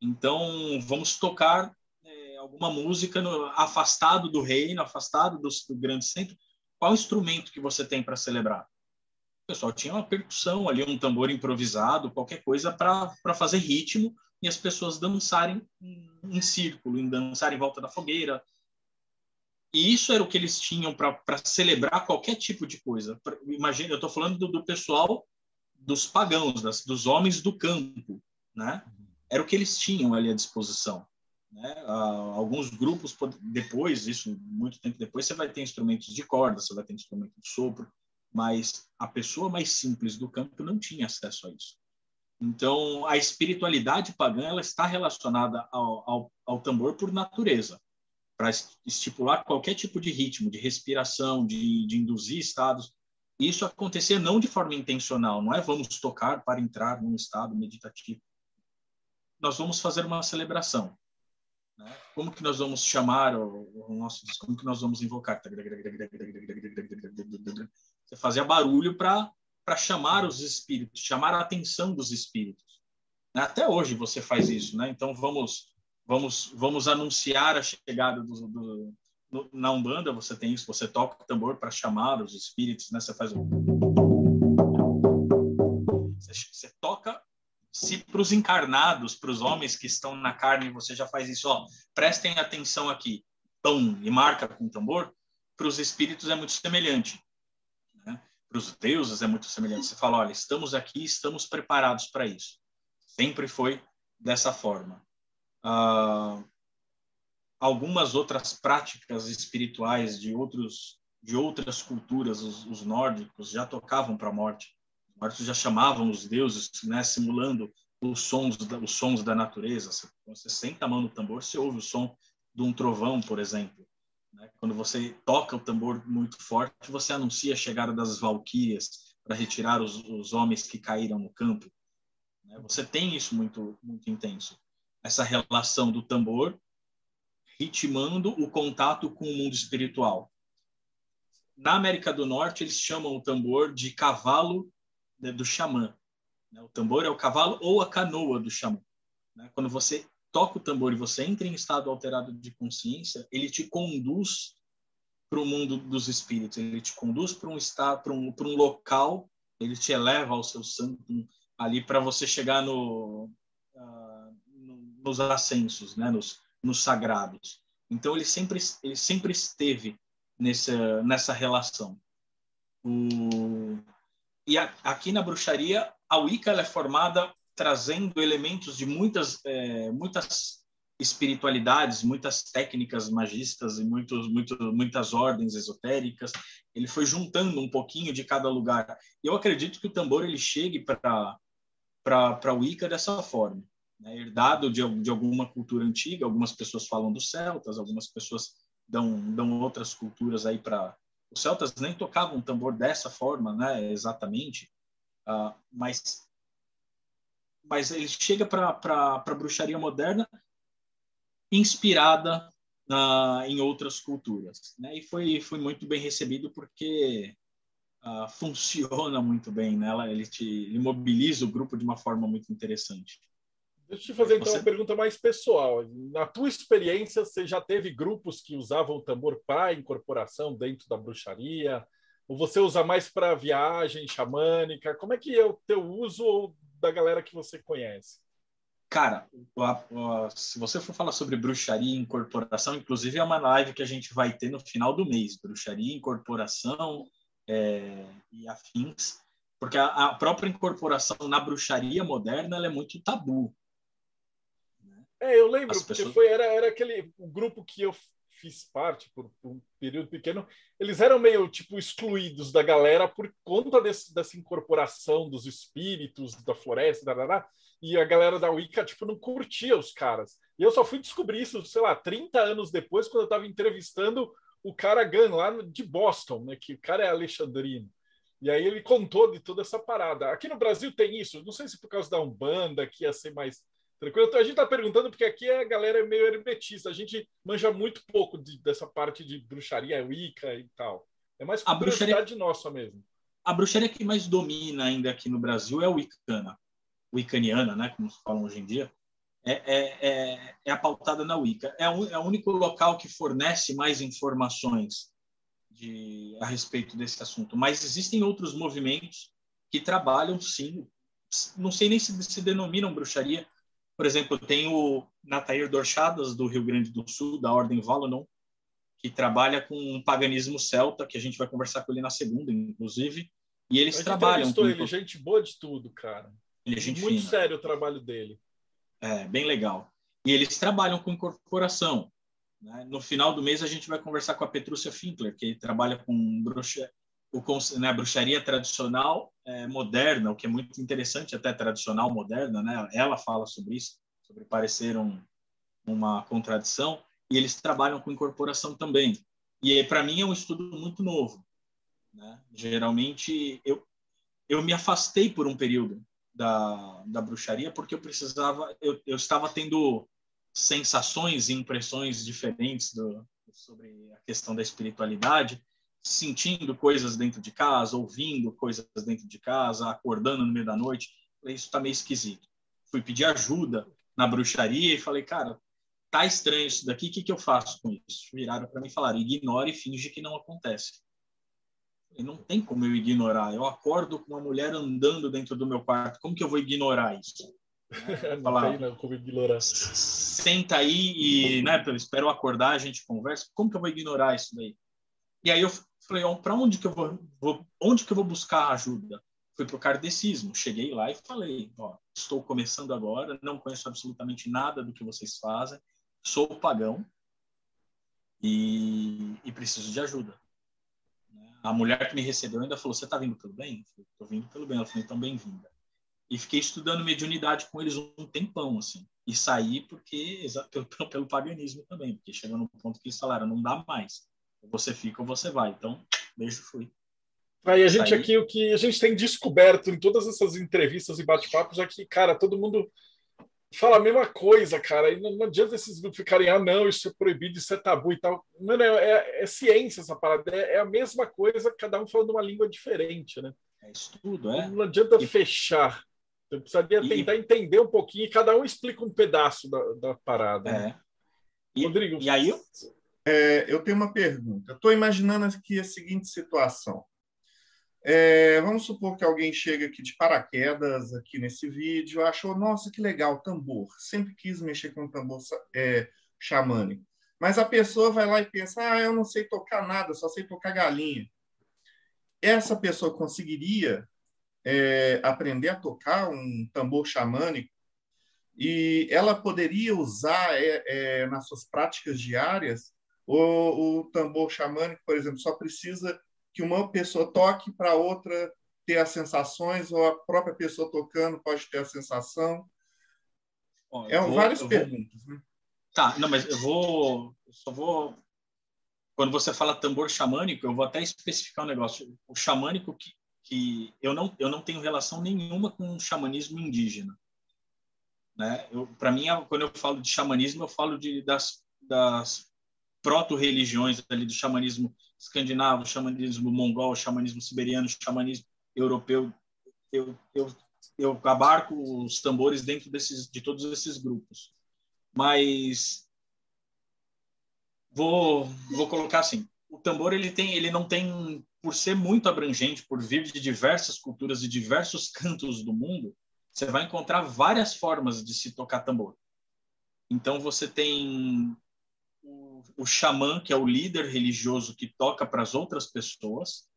Então, vamos tocar é, alguma música no, afastado do reino, afastado do, do, grande centro, qual instrumento que você tem para celebrar? O pessoal tinha uma percussão ali, um tambor improvisado, qualquer coisa para fazer ritmo e as pessoas dançarem em, em círculo, em dançar em volta da fogueira. E isso era o que eles tinham para celebrar qualquer tipo de coisa. Imagina, eu estou falando do, do, pessoal dos pagãos, das, dos homens do campo, né? Era o que eles tinham ali à disposição. Né? Ah, alguns grupos depois, isso muito tempo depois, você vai ter instrumentos de corda, você vai ter instrumento de sopro, mas a pessoa mais simples do campo não tinha acesso a isso. Então, a espiritualidade pagã ela está relacionada ao, ao, ao tambor por natureza, para estipular qualquer tipo de ritmo, de respiração, de, de induzir estados. Isso acontecia não de forma intencional, não é vamos tocar para entrar num estado meditativo. Nós vamos fazer uma celebração. Né? Como que nós vamos chamar o, o nosso como que nós vamos invocar? Você fazia barulho para para chamar os espíritos, chamar a atenção dos espíritos. Né? Até hoje você faz isso, né? Então vamos vamos vamos anunciar a chegada do, do na umbanda você tem isso, você toca o tambor para chamar os espíritos, né? Você faz um você, você toca se para os encarnados, para os homens que estão na carne, você já faz isso, ó, prestem atenção aqui, pão, e marca com o tambor, para os espíritos é muito semelhante. Né? Para os deuses é muito semelhante. Você fala, olha, estamos aqui, estamos preparados para isso. Sempre foi dessa forma. Ah, algumas outras práticas espirituais de outros de outras culturas, os, os nórdicos já tocavam para a morte mortos já chamavam os deuses, né, simulando os sons, da, os sons da natureza. Você senta a mão no tambor, você ouve o som de um trovão, por exemplo. Né? Quando você toca o tambor muito forte, você anuncia a chegada das valquírias para retirar os, os, homens que caíram no campo. Né? Você tem isso muito, muito intenso. Essa relação do tambor ritmando o contato com o mundo espiritual. Na América do Norte, eles chamam o tambor de cavalo né, do xamã. Né? O tambor é o cavalo ou a canoa do xamã. Né? Quando você toca o tambor e você entra em estado alterado de consciência, ele te conduz para o mundo dos espíritos, ele te conduz para um estado, para um, para um local, ele te eleva ao seu santo ali para você chegar no, uh, nos ascensos, né? nos, nos sagrados. Então ele sempre ele sempre esteve nessa nessa relação. O e a, aqui na bruxaria, a Wicca é formada trazendo elementos de muitas, é, muitas espiritualidades, muitas técnicas magistas e muitos, muito, muitas ordens esotéricas. Ele foi juntando um pouquinho de cada lugar. Eu acredito que o tambor ele chegue para para Wicca dessa forma, né? herdado de, de alguma cultura antiga. Algumas pessoas falam dos celtas, algumas pessoas dão, dão outras culturas aí para os celtas nem tocavam tambor dessa forma, né, exatamente, uh, mas mas ele chega para a bruxaria moderna inspirada em outras culturas, né? E foi foi muito bem recebido porque uh, funciona muito bem, né? Ele te ele mobiliza o grupo de uma forma muito interessante. Deixa eu te fazer então você... uma pergunta mais pessoal. Na tua experiência, você já teve grupos que usavam o tambor para incorporação dentro da bruxaria? Ou você usa mais para viagem xamânica? Como é que é o teu uso ou da galera que você conhece? Cara, se você for falar sobre bruxaria e incorporação, inclusive é uma live que a gente vai ter no final do mês, bruxaria, incorporação é, e afins, porque a, própria incorporação na bruxaria moderna ela é muito tabu. É, eu lembro, As porque pessoas... foi, era, era aquele o grupo que eu fiz parte por, por, um período pequeno, eles eram meio tipo excluídos da galera por conta desse, dessa incorporação dos espíritos da floresta, da e a galera da Wicca tipo não curtia os caras. E eu só fui descobrir isso, sei lá, 30 anos depois, quando eu estava entrevistando o cara Gun lá de Boston, né, que o cara é alexandrino. E aí ele contou de toda essa parada. Aqui no Brasil tem isso, não sei se por causa da Umbanda, que ia ser mais Tranquilo? Então, a gente está perguntando porque aqui a galera é meio hermetista. A gente manja muito pouco de, dessa parte de bruxaria, Wicca e tal. É mais a bruxaria nossa mesmo. A bruxaria que mais domina ainda aqui no Brasil é a Wiccana. Wiccaniana, né? Como se fala hoje em dia. É, é, é, é a pautada na Wicca. É, um, é o único local que fornece mais informações de, a respeito desse assunto. Mas existem outros movimentos que trabalham, sim, não sei nem se se denominam bruxaria. Por exemplo, tem o Natair Dorchadas, do Rio Grande do Sul, da Ordem Valonon, que trabalha com um paganismo celta, que a gente vai conversar com ele na segunda, inclusive. E eles trabalham. Com... ele, gente boa de tudo, cara. Ele é gente Muito fina. sério o trabalho dele. É, bem legal. E eles trabalham com incorporação. Né? No final do mês, a gente vai conversar com a Petrúcia Finkler, que trabalha com bruxa, o, né, bruxaria tradicional é, moderna, o que é muito interessante, até tradicional moderna. Né? Ela fala sobre isso, sobre parecer um, uma contradição. E eles trabalham com incorporação também. E para mim é um estudo muito novo. Né? Geralmente, eu, eu me afastei por um período da, da bruxaria porque eu precisava, eu, eu estava tendo sensações e impressões diferentes do, sobre a questão da espiritualidade, sentindo coisas dentro de casa, ouvindo coisas dentro de casa, acordando no meio da noite. Isso está meio esquisito. Fui pedir ajuda na bruxaria e falei, cara, tá estranho isso daqui, o que, que eu faço com isso? Viraram para mim e falaram, ignore e finge que não acontece. E não tem como eu ignorar. Eu acordo com uma mulher andando dentro do meu quarto. Como que eu vou ignorar isso? Falar, não como ignorar. Senta aí e, né, eu espero acordar, a gente conversa. Como que eu vou ignorar isso daí? E aí eu falei, para onde que eu vou, vou, onde que eu vou buscar ajuda? Fui para o. Cheguei lá e falei, ó, estou começando agora, não conheço absolutamente nada do que vocês fazem, sou pagão e, e preciso de ajuda a mulher que me recebeu ainda falou: Você está vindo pelo bem? Estou vindo pelo bem. Ela falou: Então, bem-vinda. E fiquei estudando mediunidade com eles um tempão, assim. E saí porque, pelo, pelo paganismo também, porque chegou num ponto que eles falaram: Não dá mais. Você fica ou você vai. Então, beijo, fui. Aí a gente Saí. aqui, o que a gente tem descoberto em todas essas entrevistas e bate-papos é que, cara, todo mundo fala a mesma coisa, cara. E não, não, adianta esses grupos ficarem, ah, não, isso é proibido, isso é tabu e tal. Mano, é, é, é ciência essa parada. É, é, a mesma coisa, cada um falando uma língua diferente, né? É estudo, é. Não adianta e... fechar. Eu precisaria e... tentar entender um pouquinho e cada um explica um pedaço da, da parada. É. Né? E, Rodrigo. E aí? É, eu tenho uma pergunta. Estou imaginando aqui a seguinte situação. É, vamos supor que alguém chega aqui de paraquedas aqui nesse vídeo, achou, nossa, que legal, tambor. Sempre quis mexer com tambor é, xamânico. Mas a pessoa vai lá e pensa, ah, eu não sei tocar nada, só sei tocar galinha. Essa pessoa conseguiria é, aprender a tocar um tambor xamânico e ela poderia usar é, é, nas suas práticas diárias o, o tambor xamânico, por exemplo, só precisa que uma pessoa toque para outra ter as sensações, ou a própria pessoa tocando pode ter a sensação? Bom, é vou, várias perguntas, vou... né? Tá, não, mas eu vou. Eu só vou. Quando você fala tambor xamânico, eu vou até especificar um negócio. O xamânico que, que eu, não, eu não tenho relação nenhuma com o xamanismo indígena. Né? Para mim, quando eu falo de xamanismo, eu falo de, das, das proto-religiões ali do xamanismo escandinavo, xamanismo mongol, xamanismo siberiano, xamanismo europeu. Eu, eu, eu abarco os tambores dentro desses, de todos esses grupos. Mas vou, vou colocar assim, o tambor ele tem, ele não tem, por ser muito abrangente, por vir de diversas culturas e diversos cantos do mundo, você vai encontrar várias formas de se tocar tambor. Então você tem o, xamã, que é o líder religioso que toca para as outras pessoas.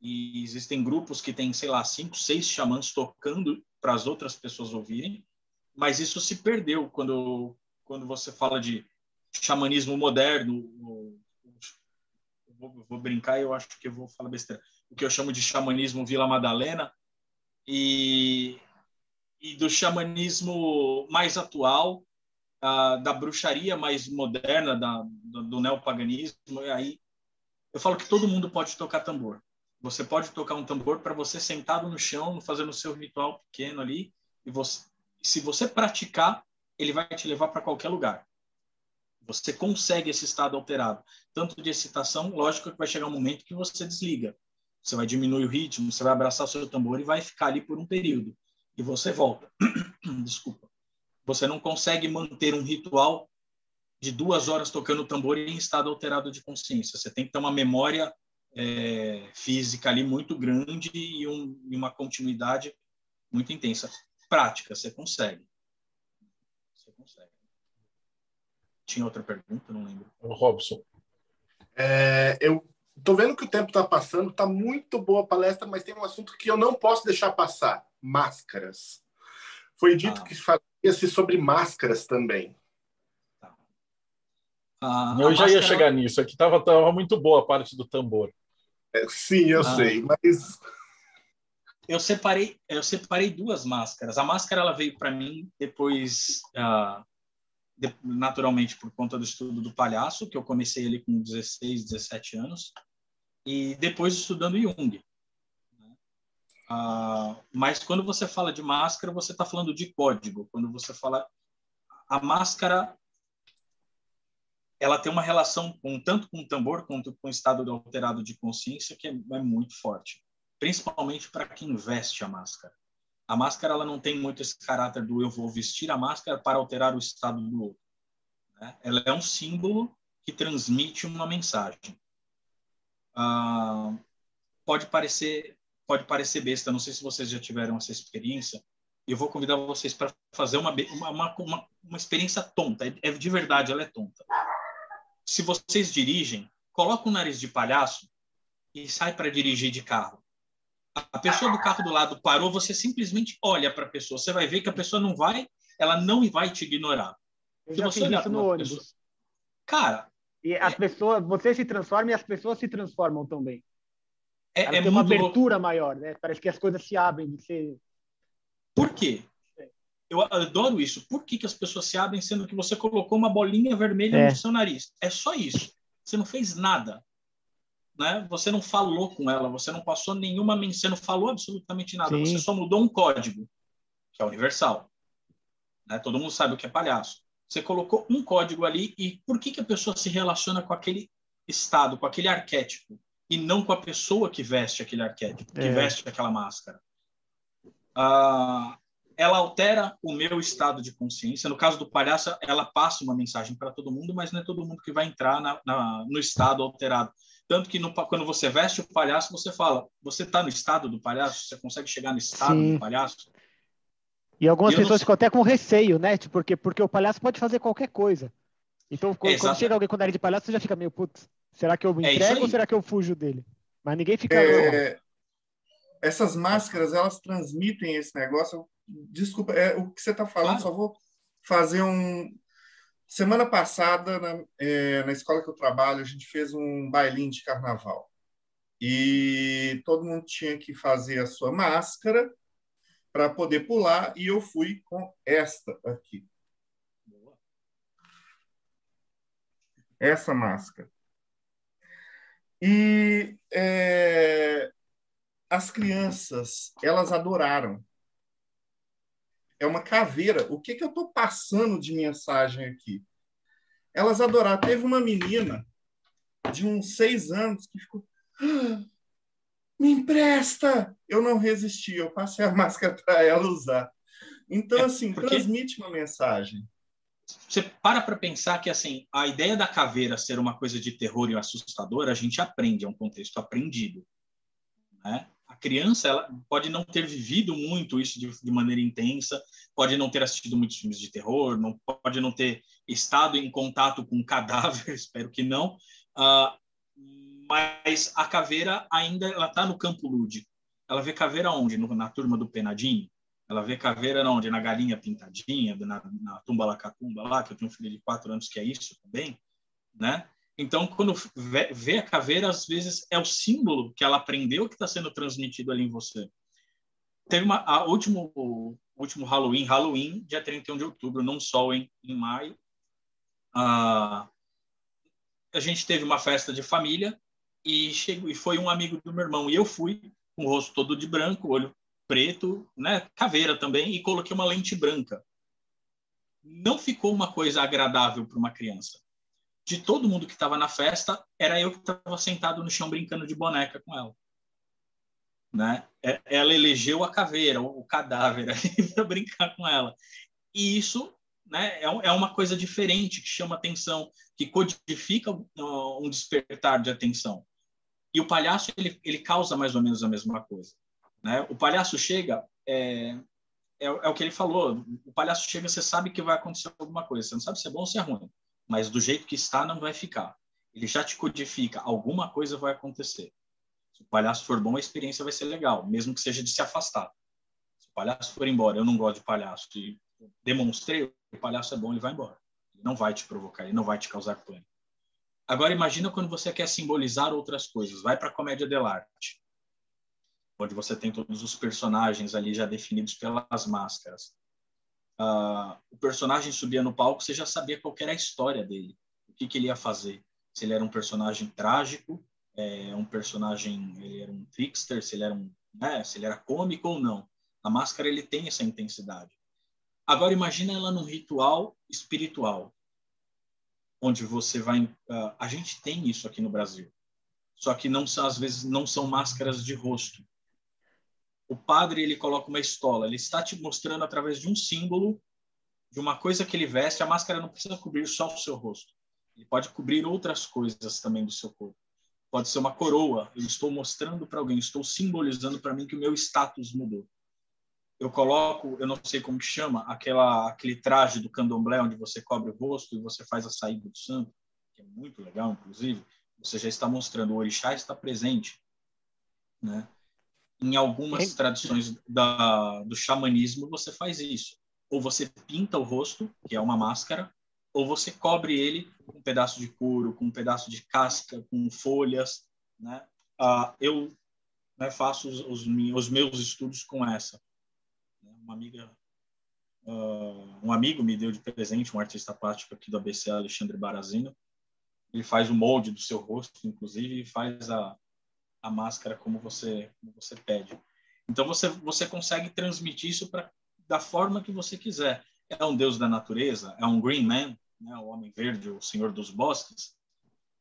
E existem grupos que têm, sei lá, cinco, seis xamãs tocando para as outras pessoas ouvirem. Mas isso se perdeu quando, quando você fala de xamanismo moderno. Vou, vou brincar, eu acho que vou falar besteira. O que eu chamo de xamanismo Vila Madalena. E, e do xamanismo mais atual, da bruxaria mais moderna, da, do, do neopaganismo, e aí eu falo que todo mundo pode tocar tambor. Você pode tocar um tambor para você sentado no chão, fazendo o seu ritual pequeno ali, e você, se você praticar, ele vai te levar para qualquer lugar. Você consegue esse estado alterado, tanto de excitação, lógico que vai chegar um momento que você desliga. Você vai diminuir o ritmo, você vai abraçar o seu tambor e vai ficar ali por um período. E você volta. Desculpa você não consegue manter um ritual de duas horas tocando tambor em estado alterado de consciência. Você tem que ter uma memória é, física ali muito grande e, um, e, uma continuidade muito intensa. Prática, você consegue. Você consegue. Tinha outra pergunta? Não lembro. Robson. É, eu estou vendo que o tempo está passando, está muito boa a palestra, mas tem um assunto que eu não posso deixar passar: máscaras. Foi dito ah. que falaria-se sobre máscaras também. Tá. Ah, eu já máscara... ia chegar nisso. Aqui estava tava muito boa a parte do tambor. É, sim, eu ah. sei, mas eu separei eu separei duas máscaras. A máscara ela veio para mim depois uh, de, naturalmente por conta do estudo do palhaço, que eu comecei ali com 16, 17 anos, e depois estudando Jung. Uh, mas quando você fala de máscara, você está falando de código. Quando você fala a máscara, ela tem uma relação com tanto com o tambor quanto com o estado alterado de consciência que é, é muito forte, principalmente para quem veste a máscara. A máscara ela não tem muito esse caráter do eu vou vestir a máscara para alterar o estado do outro. Né? Ela é um símbolo que transmite uma mensagem. Ah, pode parecer pode parecer besta, não sei se vocês já tiveram essa experiência. Eu vou convidar vocês para fazer uma, uma, uma, uma experiência tonta. É, é de verdade, ela é tonta. Se vocês dirigem, coloca o nariz de palhaço e sai para dirigir de carro a pessoa do carro do lado parou, você simplesmente olha para a pessoa. Você vai ver que a pessoa não vai, ela não vai te ignorar. Eu Se você olhar isso no ônibus. Pessoa... Cara. E as é... pessoas, você se transforma e as pessoas se transformam também. É, é tem uma abertura louco. maior, né? Parece que as coisas se abrem de ser. Por quê? Eu adoro isso. Por que, que as pessoas se abrem sendo que você colocou uma bolinha vermelha é. no seu nariz? É só isso. Você não fez nada né? Você não falou com ela, você não passou nenhuma você não falou absolutamente nada, Sim. você só mudou um código, que é universal. Né? Todo mundo sabe o que é palhaço. Você colocou um código ali e por que, que a pessoa se relaciona com aquele estado, com aquele arquétipo, e não com a pessoa que veste aquele arquétipo, que é. veste aquela máscara? Ah, ela altera o meu estado de consciência. No caso do palhaço, ela passa uma mensagem para todo mundo, mas não é todo mundo que vai entrar na, na, no estado alterado. Tanto que no, quando você veste o palhaço, você fala, você está no estado do palhaço? Você consegue chegar no estado Sim. do palhaço? E algumas e pessoas ficam até com receio, né? Tipo, porque, porque o palhaço pode fazer qualquer coisa. Então, quando, quando chega alguém com nariz de palhaço, você já fica meio, putz, será que eu me é entrego ou será que eu fujo dele? Mas ninguém fica... É... Essas máscaras, elas transmitem esse negócio. Desculpa, é, o que você está falando, claro. só vou fazer um, Semana passada, na, é, na escola que eu trabalho, a gente fez um bailinho de carnaval. E todo mundo tinha que fazer a sua máscara para poder pular, e eu fui com esta aqui. Essa máscara. E é, as crianças, elas adoraram. É uma caveira. O que, que eu estou passando de mensagem aqui? Elas adoraram. Teve uma menina de uns seis anos que ficou. Ah, me empresta! Eu não resisti, eu passei a máscara para ela usar. Então, é, assim, transmite uma mensagem. Você para para pensar que assim a ideia da caveira ser uma coisa de terror e assustadora, a gente aprende, é um contexto aprendido. Né? a criança ela pode não ter vivido muito isso de, de, maneira intensa, pode não ter assistido muitos filmes de terror, não pode não ter estado em contato com um cadáver, espero que não. Uh, mas a caveira ainda ela está no campo lúdico. Ela vê caveira onde? No, na turma do Penadinho? Ela vê caveira onde? Na galinha pintadinha, na, na tumba lacatumba lá, que eu tenho um filho de quatro anos que é isso também, né? Então, quando vê a caveira, às vezes é o símbolo que ela aprendeu que está sendo transmitido ali em você. Teve uma, a último, o último Halloween, Halloween, dia 31 de outubro, não sol em, em maio. Ah, a gente teve uma festa de família e, chegou, e foi um amigo do meu irmão. E eu fui com o rosto todo de branco, olho preto, né, caveira também, e coloquei uma lente branca. Não ficou uma coisa agradável para uma criança de todo mundo que estava na festa, era eu que estava sentado no chão brincando de boneca com ela. Né? É, ela elegeu a caveira, o cadáver para brincar com ela. E isso né, é, é uma coisa diferente que chama atenção, que codifica um despertar de atenção. E o palhaço ele, ele causa mais ou menos a mesma coisa. Né? O palhaço chega, é, é, é, o que ele falou. O palhaço chega, você sabe que vai acontecer alguma coisa. Você não sabe se é bom ou se é ruim, mas do jeito que está não vai ficar. Ele já te codifica, alguma coisa vai acontecer. Se o palhaço for bom, a experiência vai ser legal, mesmo que seja de se afastar. Se o palhaço for embora, eu não gosto de palhaço, e demonstrei, o palhaço é bom, ele vai embora. Ele não vai te provocar, ele não vai te causar pânico. Agora imagina quando você quer simbolizar outras coisas. Vai para a comédia dell'arte, onde você tem todos os personagens ali já definidos pelas máscaras. Uh, o personagem subia no palco, você já sabia qual era a história dele, o que, que ele ia fazer. Se ele era um personagem trágico, é, um personagem, ele era um trickster, se ele era um, né, se ele era cômico ou não. A máscara ele tem essa intensidade. Agora imagina ela num ritual espiritual, onde você vai, uh, a gente tem isso aqui no Brasil. Só que não às vezes não são máscaras de rosto. O padre ele coloca uma estola, ele está te mostrando através de um símbolo, de uma coisa que ele veste. A máscara não precisa cobrir só o seu rosto. Ele pode cobrir outras coisas também do seu corpo pode ser uma coroa. Eu estou mostrando para alguém, estou simbolizando para mim que o meu status mudou. Eu coloco, eu não sei como que chama, aquela aquele traje do candomblé onde você cobre o rosto e você faz a saída do santo, que é muito legal, inclusive. Você já está mostrando o orixá está presente, né? Em algumas tradições da, do xamanismo você faz isso. Ou você pinta o rosto, que é uma máscara, ou você cobre ele com um pedaço de couro, com um pedaço de casca, com folhas, né? Ah, eu né, faço os, os, os, meus estudos com essa. Uma amiga, uh, um amigo me deu de presente, um artista plástico aqui do ABC, Alexandre Barazino. Ele faz o molde do seu rosto, inclusive, e faz a, a máscara como você, como você pede. Então você você consegue transmitir isso para da forma que você quiser. É um deus da natureza, é um green man, né, o Homem Verde, o Senhor dos Bosques,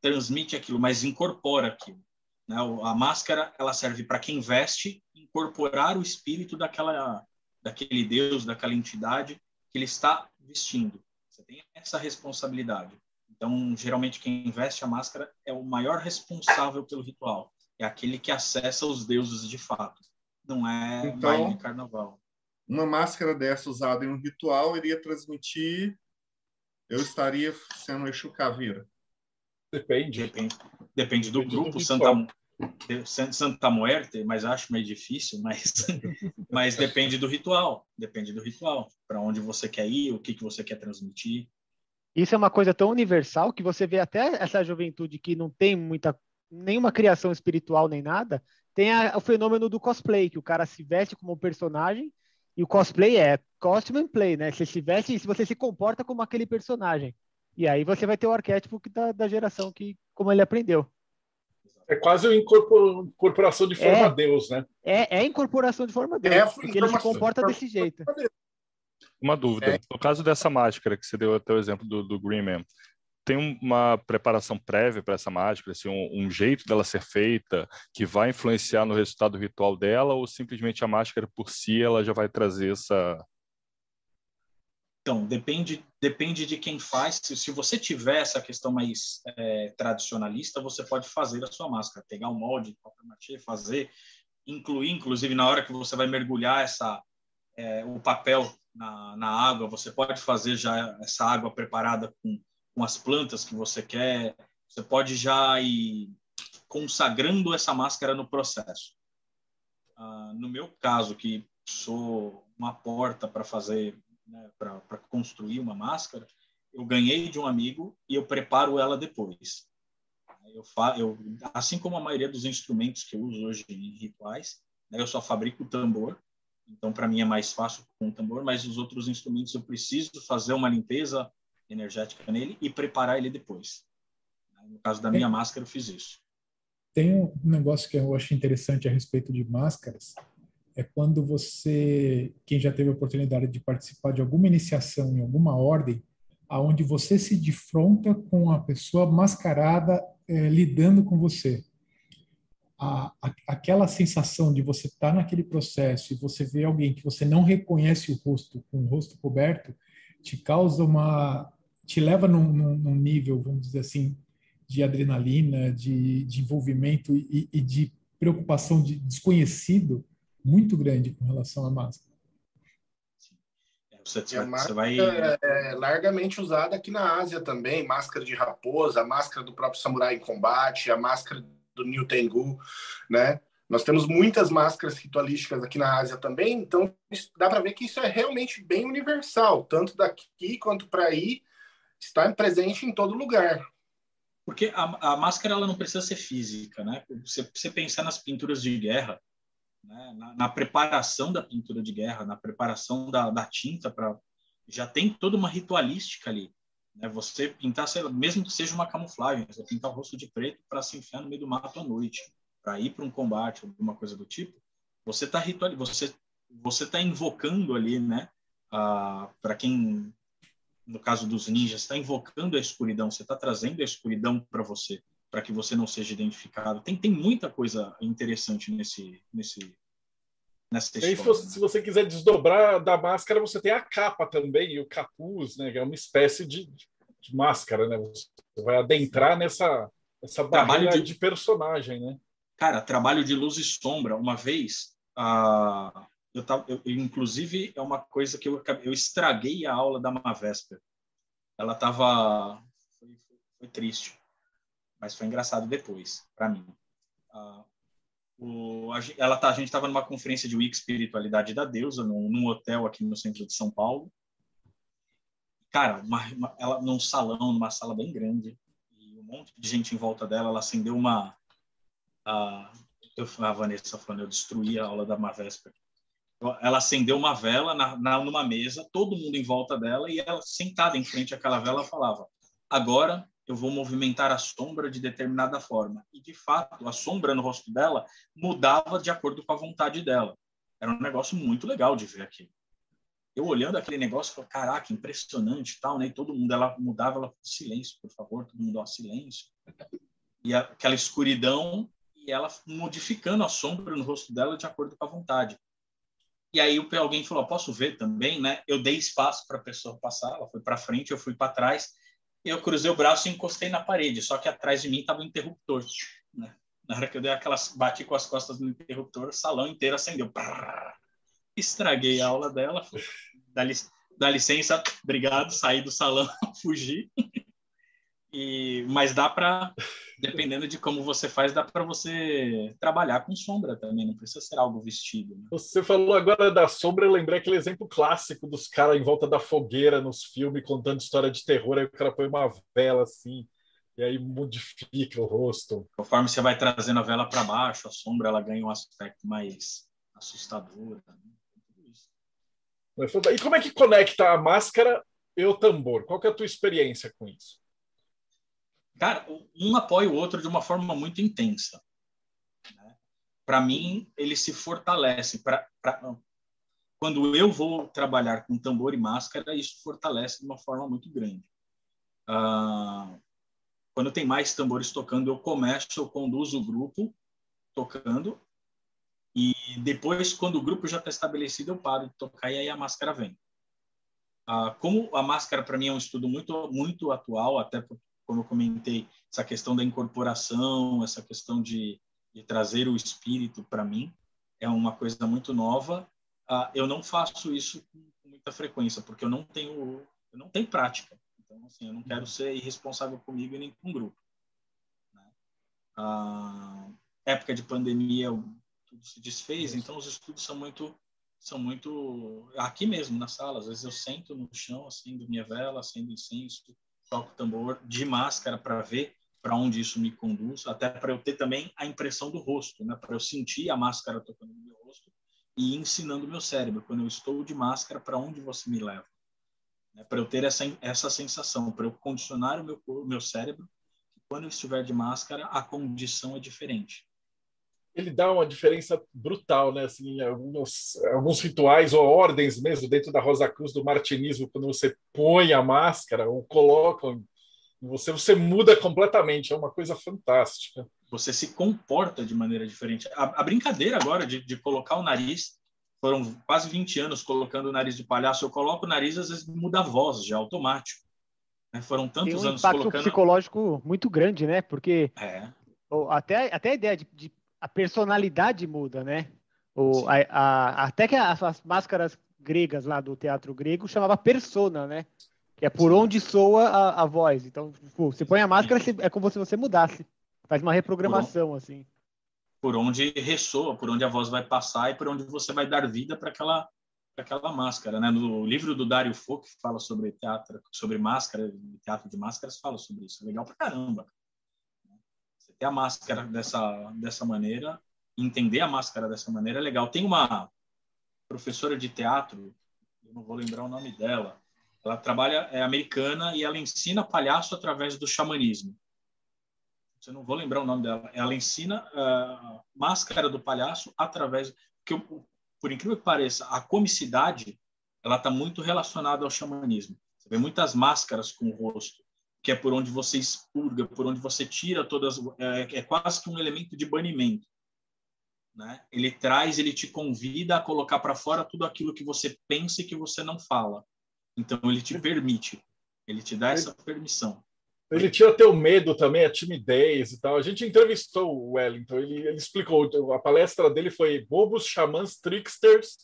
transmite aquilo, mas incorpora aquilo. Né? A máscara ela serve para quem veste incorporar o espírito daquela, daquele Deus, daquela entidade que ele está vestindo. Você tem essa responsabilidade. Então, geralmente, quem veste a máscara é o maior responsável pelo ritual. É aquele que acessa os deuses de fato. Não é então, baile de carnaval. Uma máscara dessa usada em um ritual iria transmitir eu estaria sendo Exu Caveira. Depende. Depende, depende do Depende grupo do Santa, Santa Muerte, mas acho meio difícil, mas, mas depende do ritual. Depende do ritual. Para onde você quer ir, o que, que você quer transmitir. Isso é uma coisa tão universal que você vê até essa juventude que não tem muita nenhuma criação espiritual nem nada, tem a, o fenômeno do cosplay, que o cara se veste como um personagem e o cosplay é costume and play, né? Você se veste se você se comporta como aquele personagem. E aí você vai ter o arquétipo da, da geração que como ele aprendeu. É quase uma incorporação de forma é, Deus, né? É, é incorporação de forma Deus, é porque ele se comporta desse jeito. Uma dúvida. É. No caso dessa máscara que você deu até o exemplo do, do Green Man, tem uma preparação prévia para essa mágica, assim, um, um, jeito dela ser feita que vai influenciar no resultado ritual dela, ou simplesmente a máscara por si ela já vai trazer essa. Então, depende, depende de quem faz. Se, se você tiver essa questão mais é, tradicionalista, você pode fazer a sua máscara, pegar um molde, fazer, incluir, inclusive, na hora que você vai mergulhar essa, é, o papel na, na água, você pode fazer já essa água preparada com com as plantas que você quer. Você pode já ir consagrando essa máscara no processo. Ah, no meu caso, que sou uma porta para fazer, né, para construir uma máscara, eu ganhei de um amigo e eu preparo ela depois. Eu, fa eu assim como a maioria dos instrumentos que eu uso hoje em rituais, né, eu só fabrico o tambor, então para mim é mais fácil com o tambor, mas os outros instrumentos eu preciso fazer uma limpeza energética nele e preparar ele depois. No caso da minha máscara, eu fiz isso. Tem um negócio que eu acho interessante a respeito de máscaras, é quando você, quem já teve a oportunidade de participar de alguma iniciação em alguma ordem, aonde você se defronta com a pessoa mascarada é, lidando com você. A, a, aquela sensação de você estar tá naquele processo e você vê alguém que você não reconhece o rosto, com o rosto coberto, te causa uma. te leva num, num, num nível, vamos dizer assim, de adrenalina, de, de envolvimento e, e, de preocupação de desconhecido muito grande com relação à máscara. Você, você, você vai... é largamente usada aqui na Ásia também, máscara de raposa, a máscara do próprio samurai em combate, a máscara do New Tengu, né? Nós temos muitas máscaras ritualísticas aqui na Ásia também, então dá para ver que isso é realmente bem universal, tanto daqui quanto para aí, está presente em todo lugar. Porque a, a, máscara ela não precisa ser física, né? Você, você pensar nas pinturas de guerra, né? na, na, preparação da pintura de guerra, na preparação da, da tinta para já tem toda uma ritualística ali. Né? Você pintar, mesmo que seja uma camuflagem, você pintar o rosto de preto para se enfiar no meio do mato à noite, para ir para um combate, alguma coisa do tipo, você está ritual, você você está invocando ali, né? Ah, para quem no caso dos ninjas, está invocando a escuridão, você está trazendo a escuridão para você, para que você não seja identificado. Tem, tem muita coisa interessante nesse, nesse, nessa história. se, você, se você quiser desdobrar da máscara, você tem a capa também, e o capuz, né? Que é uma espécie de, de máscara, né? Você vai adentrar nessa, nessa barreira de... de personagem, né? Cara, trabalho de luz e sombra. Uma vez, eu tava, eu, inclusive é uma coisa que eu, eu estraguei a aula da Mavesper. Ela estava foi, foi, triste, mas foi engraçado depois para mim. O, a, ela tá, a gente estava numa conferência de Wix Espiritualidade da Deusa num, num, hotel aqui no centro de São Paulo. Cara, uma, uma, ela num salão, numa sala bem grande, e um monte de gente em volta dela. Ela acendeu uma a, a Vanessa falando, eu destruí a aula da Mavesper ela acendeu uma vela na, na, numa mesa, todo mundo em volta dela, e ela, sentada em frente àquela vela, falava: Agora eu vou movimentar a sombra de determinada forma. E, de fato, a sombra no rosto dela mudava de acordo com a vontade dela. Era um negócio muito legal de ver aquilo. Eu olhando aquele negócio, falei, caraca, impressionante tal, né? E todo mundo, ela mudava, ela silêncio, por favor, todo mundo, ó, silêncio. E aquela escuridão, e ela modificando a sombra no rosto dela de acordo com a vontade. E aí alguém falou, posso ver também, né? Eu dei espaço para a pessoa passar, ela foi para frente, eu fui para trás, eu cruzei o braço e encostei na parede, só que atrás de mim estava o interruptor, né? Na hora que eu dei aquelas bati com as costas no interruptor, o salão inteiro acendeu. Estraguei a aula dela, li, dá licença, obrigado, saí do salão, fugi. E, mas dá para, dependendo de como você faz, dá para você trabalhar com sombra também, não precisa ser algo vestido. Né? Você falou agora da sombra, eu lembrei aquele exemplo clássico dos caras em volta da fogueira nos filmes, contando história de terror, aí o cara põe uma vela assim, e aí modifica o rosto. Conforme você vai trazendo a vela para baixo, a sombra ela ganha um aspecto mais assustador. Né? E como é que conecta a máscara e o tambor? Qual é a tua experiência com isso? Cara, um apoia o outro de uma forma muito intensa. Né? Para mim, ele se fortalece. Pra, pra, quando eu vou trabalhar com tambor e máscara, isso fortalece de uma forma muito grande. Ah, quando tem mais tambores tocando, eu começo, eu conduzo o grupo tocando, e depois, quando o grupo já está estabelecido, eu paro de tocar e aí a máscara vem. Ah, como a máscara para mim é um estudo muito muito atual, até como eu comentei, essa questão da incorporação, essa questão de, de trazer o espírito para mim, é uma coisa muito nova. Ah, eu não faço isso com, muita frequência, porque eu não tenho, eu não tenho prática. Então, assim, eu não quero ser irresponsável comigo e nem com o grupo. Né? Ah, época de pandemia, tudo se desfez, então os estudos são muito são muito aqui mesmo na sala. Às vezes eu sento no chão, acendo minha vela, acendo incenso, toco tambor de máscara para ver para onde isso me conduz, até para eu ter também a impressão do rosto, né? Para eu sentir a máscara tocando no meu rosto e ensinando o meu cérebro quando eu estou de máscara para onde você me leva, né? Para eu ter essa essa sensação, para eu condicionar o meu o meu cérebro que quando eu estiver de máscara a condição é diferente ele dá uma diferença brutal, né? Assim, alguns, alguns rituais ou ordens mesmo dentro da Rosa Cruz do martinismo, quando você põe a máscara ou colocam você, você muda completamente. É uma coisa fantástica. Você se comporta de maneira diferente. A, a brincadeira agora de, de colocar o nariz, foram quase 20 anos colocando o nariz de palhaço. Eu coloco o nariz, às vezes muda a voz, já automático. Né? Foram tantos Tem um anos impacto colocando. psicológico muito grande, né? Porque É, até, até a ideia de, de- a personalidade muda, né? O, a, a- até que as, as máscaras gregas lá do teatro grego chamava persona, né? Que é por Sim. onde soa a, a voz. Então, tipo, você põe a máscara, é como se você mudasse. Faz uma reprogramação, assim. por onde ressoa, por onde a voz vai passar e por onde você vai dar vida para aquela pra aquela máscara, né? No livro do Dario Fo, que fala sobre teatro, sobre máscara, teatro de máscaras, fala sobre isso. É legal pra caramba. Ter a máscara dessa dessa maneira, entender a máscara dessa maneira é legal. Tem uma professora de teatro, eu não vou lembrar o nome dela. Ela trabalha é americana e ela ensina palhaço através do xamanismo. Eu não vou lembrar o nome dela. Ela ensina a máscara do palhaço através que eu- por incrível que pareça, a comicidade ela está muito relacionada ao xamanismo. Você vê muitas máscaras com o rosto, que é por onde você expurga, por onde você tira todas. É, é quase que um elemento de banimento. Né? Ele traz, ele te convida a colocar para fora tudo aquilo que você pensa e que você não fala. Então ele te permite, ele te dá essa permissão. Ele tira teu medo também, a timidez e tal. A gente entrevistou o Wellington, ele, ele explicou, a palestra dele foi Bobos, Xamãs, Tricksters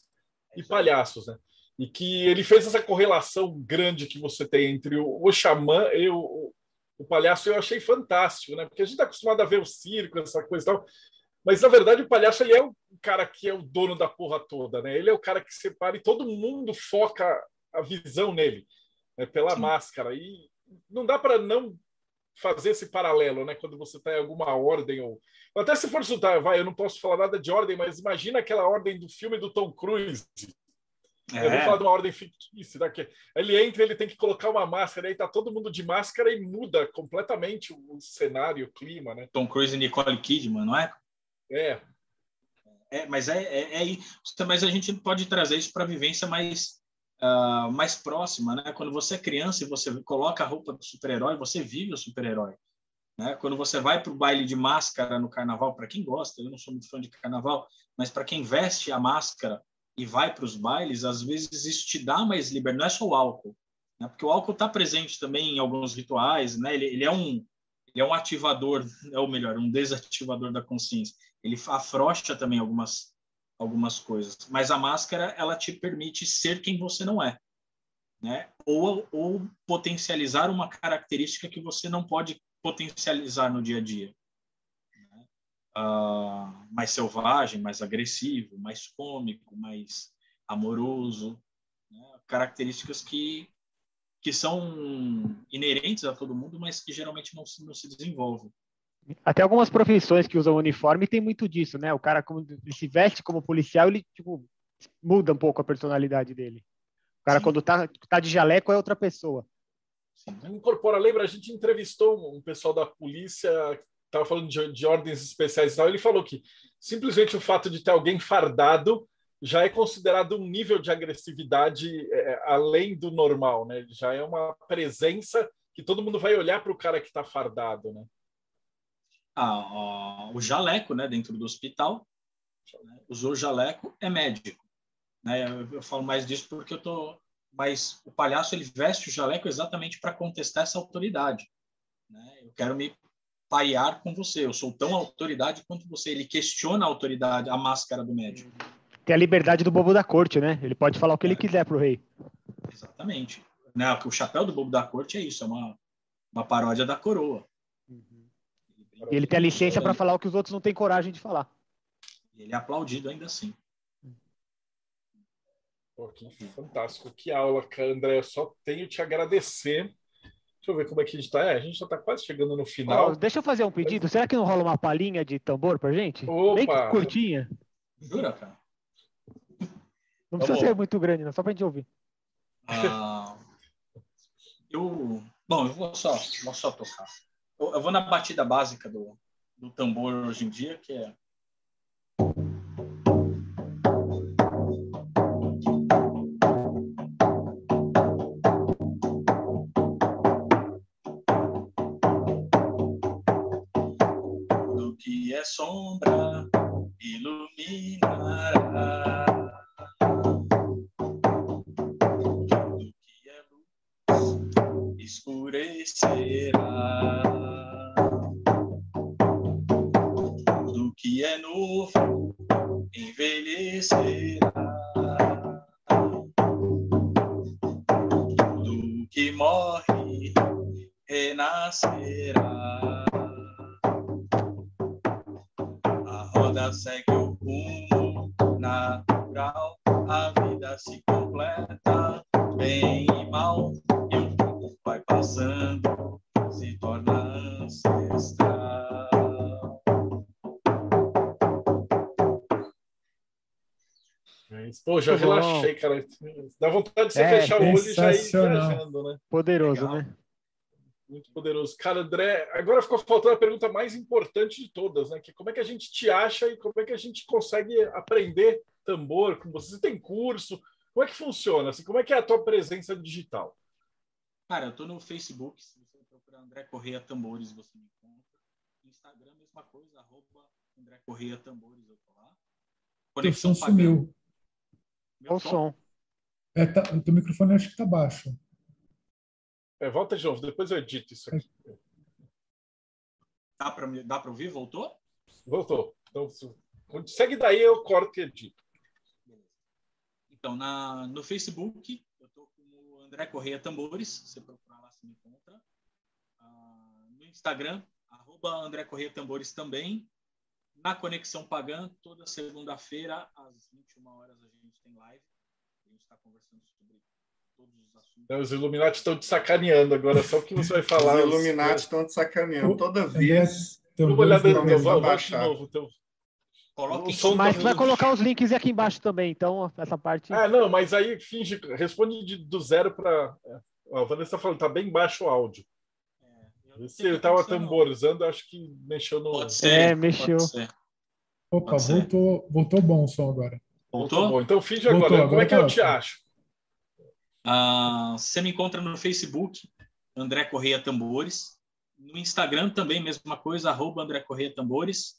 e Palhaços, né? E que ele fez essa correlação grande que você tem entre o, o xamã e o, o palhaço, eu achei fantástico, né? Porque a gente está acostumado a ver o circo, essa coisa e tal, mas na verdade o palhaço ele é o cara que é o dono da porra toda, né? Ele é o cara que separa e todo mundo foca a visão nele, né? pela Sim. máscara. E não dá para não fazer esse paralelo, né? Quando você está em alguma ordem ou até se for soltar, vai, eu não posso falar nada de ordem, mas imagina aquela ordem do filme do Tom Cruise. Eu vou É, falar de uma ordem fictícia daqui. Ele entra, ele tem que colocar uma máscara, aí tá todo mundo de máscara e muda completamente o cenário, o clima, né? Tom Cruise e Nicole Kidman, não é? É, É, mas é, é, é. Mas a gente pode trazer isso para a vivência mais, ah, mais próxima, né? Quando você é criança e você coloca a roupa do super-herói, você vive o super-herói. Né? Quando você vai para o baile de máscara no carnaval, para quem gosta, eu não sou muito fã de carnaval, mas para quem veste a máscara e vai para os bailes, às vezes isso te dá mais liberdade. Não é só o álcool, né? porque o álcool está presente também em alguns rituais, né? Ele, ele é um ele é um ativador, ou melhor, um desativador da consciência. Ele afrouxa também algumas algumas coisas, mas a máscara ela te permite ser quem você não é, né? Ou ou potencializar uma característica que você não pode potencializar no dia a dia. Ah, mais selvagem, mais agressivo, mais cômico, mais amoroso, né? características que que são inerentes a todo mundo, mas que geralmente não se, não se desenvolvem. Até algumas profissões que usam uniforme tem muito disso, né? O cara, como ele se veste como policial, ele tipo, muda um pouco a personalidade dele. O cara, Sim. quando tá, tá de jaleco, é outra pessoa. incorpora, lembra? A gente entrevistou um pessoal da polícia estava falando de, de ordens especiais e tal. Ele falou que simplesmente o fato de ter alguém fardado já é considerado um nível de agressividade é, além do normal, né? Já é uma presença que todo mundo vai olhar para o cara que está fardado, né? Ah, o jaleco, né, dentro do hospital, né, usou jaleco é médico, né? Eu, eu falo mais disso porque eu tô, mas o palhaço ele veste o jaleco exatamente para contestar essa autoridade, né? Eu quero me parear com você, eu sou tão autoridade quanto você. Ele questiona a autoridade, a máscara do médico. Tem a liberdade do bobo da corte, né? Ele pode falar o que ele quiser pro rei. Exatamente. Né? O chapéu do bobo da corte é isso, é uma, uma paródia da coroa. E ele tem a licença para falar o que os outros não têm coragem de falar. Ele é aplaudido ainda assim. Pô, que fantástico, que aula, André. Eu só tenho te agradecer. Deixa eu ver como é que a gente está. É, a gente já está quase chegando no final. Ó, deixa eu fazer um pedido. Será que não rola uma palhinha de tambor pra gente? Bem Opa! curtinha. Jura, cara? Não Tá precisa bom. ser muito grande, não, só pra gente ouvir. Ah, eu, bom, eu vou só, vou só tocar. Eu, eu vou na batida básica do, do tambor hoje em dia, que é. é sombra, iluminará. Tudo que é luz, escurecerá. Tudo que é novo, envelhecerá. Tudo que morre, renascerá. Segue o rumo natural, a vida se completa, bem e mal, e o tempo vai passando, se torna ancestral. Pô, já Muito bom. relaxei, cara. Dá vontade de você É, fechar o olho e já ir viajando, né? Poderoso, Legal. né? Muito poderoso. Cara, André, agora ficou faltando a pergunta mais importante de todas, né? Que é como é que a gente te acha e como é que a gente consegue aprender tambor com você? Você tem curso? Como é que funciona? Assim, como é que é a tua presença digital? Cara, eu tô no Facebook, se você procurar André Correia Tambores, você me encontra. Instagram, mesma coisa, arroba André Correia Tambores, eu tô lá. Teu som sumiu. meu Olha o som. som. É, tá, o teu microfone acho que tá baixo. É, volta de novo, depois eu edito isso aqui. Dá me- dá pra ouvir? Voltou? Voltou. Então, se- segue daí, eu corto e edito. Então, na, no Facebook, eu tô como André Correia Tambores, você procurar lá, você me encontra. Ah, no Instagram, arroba André Correia Tambores também. Na Conexão Pagã, toda segunda-feira, às 21 horas, a gente tem live. A gente está conversando sobre todos os assuntos. Então, Os Illuminati estão te sacaneando agora, só o que você vai falar. Os Illuminati estão te sacaneando. Toda vez. Dá uma olhada da no Vamos meu, mesa. baixa de novo. Então. Coloque O som Mas tá vai ruim. colocar os links aqui embaixo também, então essa parte. Ah, não, mas aí finge, responde de- do zero para. A Vanessa tá falando, tá bem baixo o áudio. eu- Se ele tava tamborizando, acho que mexeu no. Pode ser. É, mexeu. pode ser. Opa, Pode ser. voltou, voltou bom o som agora. Muito Voltou? bom. Então finge Voltou, agora. Como agora é que tá eu te ótimo. acho? Ah, você me encontra no Facebook, André Correia Tambores. No Instagram também, mesma coisa, arroba André Correia Tambores.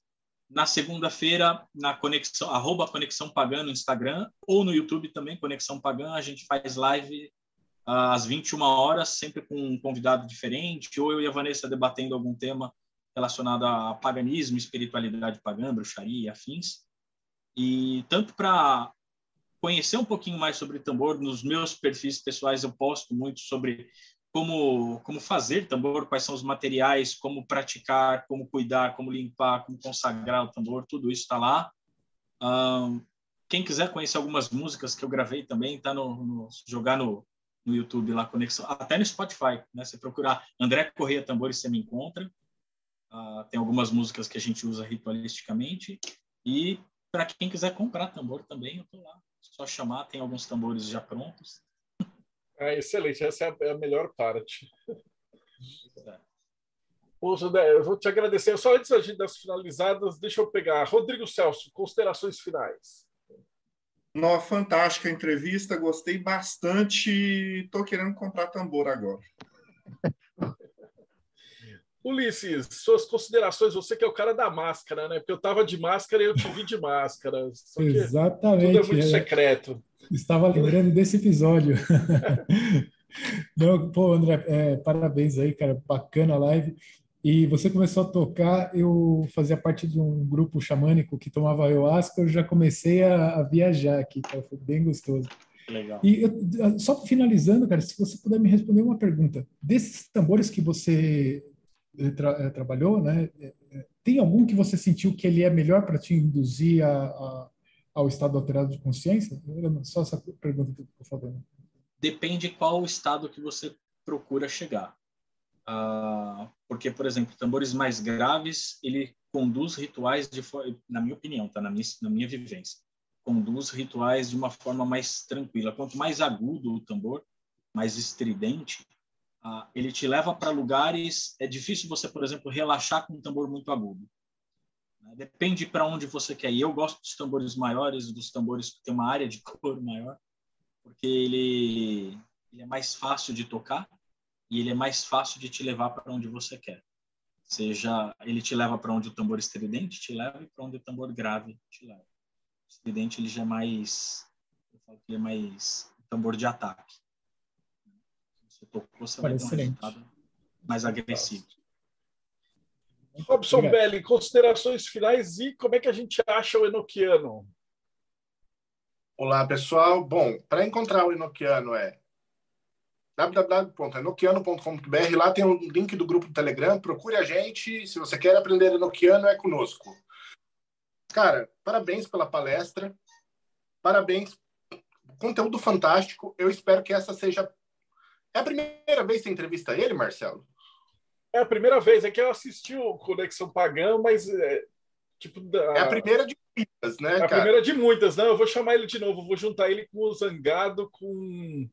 Na segunda-feira, na conexão, arroba Conexão Pagã no Instagram, ou no YouTube também, Conexão Pagã, a gente faz live ah, às 21 horas, sempre com um convidado diferente, ou eu e a Vanessa debatendo algum tema relacionado a paganismo, espiritualidade pagã, bruxaria e afins. E tanto para conhecer um pouquinho mais sobre tambor, nos meus perfis pessoais eu posto muito sobre como, como fazer tambor, quais são os materiais, como praticar, como cuidar, como limpar, como consagrar o tambor, tudo isso está lá. Ahn, quem quiser conhecer algumas músicas que eu gravei também, tá no, no- jogar no, no YouTube lá, conexão, até no Spotify, né? Você procurar André Correia Tambores, você me encontra. Ah, tem algumas músicas que a gente usa ritualisticamente. E para quem quiser comprar tambor também, eu tô lá. Só chamar, tem alguns tambores já prontos. Ah, excelente, essa é a, é melhor parte. Ô, José, eu vou te agradecer. Só antes da gente das finalizadas, deixa eu pegar. Rodrigo Celso, considerações finais. Uma fantástica entrevista, gostei bastante. Estou querendo comprar tambor agora. Ulisses, suas considerações, você que é o cara da máscara, né? Porque eu tava de máscara e eu te vi de máscara. Só que tudo é Exatamente. muito é. secreto. Estava lembrando desse episódio. Não, pô, André, é, parabéns aí, cara. Bacana a live. E você começou a tocar, eu fazia parte de um grupo xamânico que tomava ayahuasca, eu já comecei a, a viajar aqui, cara. Foi bem gostoso. Legal. E eu- só finalizando, cara, se você puder me responder uma pergunta. Desses tambores que você tra- eh, trabalhou, né? eh, eh, Tem algum que você sentiu que ele é melhor para te induzir a, a- ao estado alterado de consciência? Só essa pergunta que eu estou fazendo. Depende qual estado que você procura chegar. Ah, porque, por exemplo, tambores mais graves, ele conduz rituais de na minha opinião, tá? Na minha, na minha vivência, conduz rituais de uma forma mais tranquila. Quanto mais agudo o tambor, mais estridente, ah, ele te leva para lugares. É difícil você, por exemplo, relaxar com um tambor muito agudo. né? Depende para onde você quer ir. Eu gosto dos tambores maiores, dos tambores que tem uma área de cor maior, porque ele, ele é mais fácil de tocar e ele é mais fácil de te levar para onde você quer. Seja ele te leva para onde o tambor estridente te leva e para onde o tambor grave te leva. O estridente ele já é mais, eu falo que ele é mais tambor de ataque. Você tocou, você vai ter um Excelente. resultado mais agressivo. Robson Obrigado. Belli, considerações finais e como é que a gente acha o Enoquiano? Olá, pessoal. Bom, para encontrar o Enoquiano é www.enoquiano.com.br. Lá tem o um link do grupo do Telegram. Procure a gente. Se você quer aprender Enoquiano, é conosco. Cara, parabéns pela palestra. Parabéns. Conteúdo fantástico. Eu espero que essa seja. É a primeira vez que você entrevista ele, Marcelo? É a primeira vez. É que eu assisti o Conexão Pagã, mas. É, tipo, da... é a primeira de muitas, né? É a cara? primeira de muitas, né? Eu vou chamar ele de novo. Vou juntar ele com o Zangado, com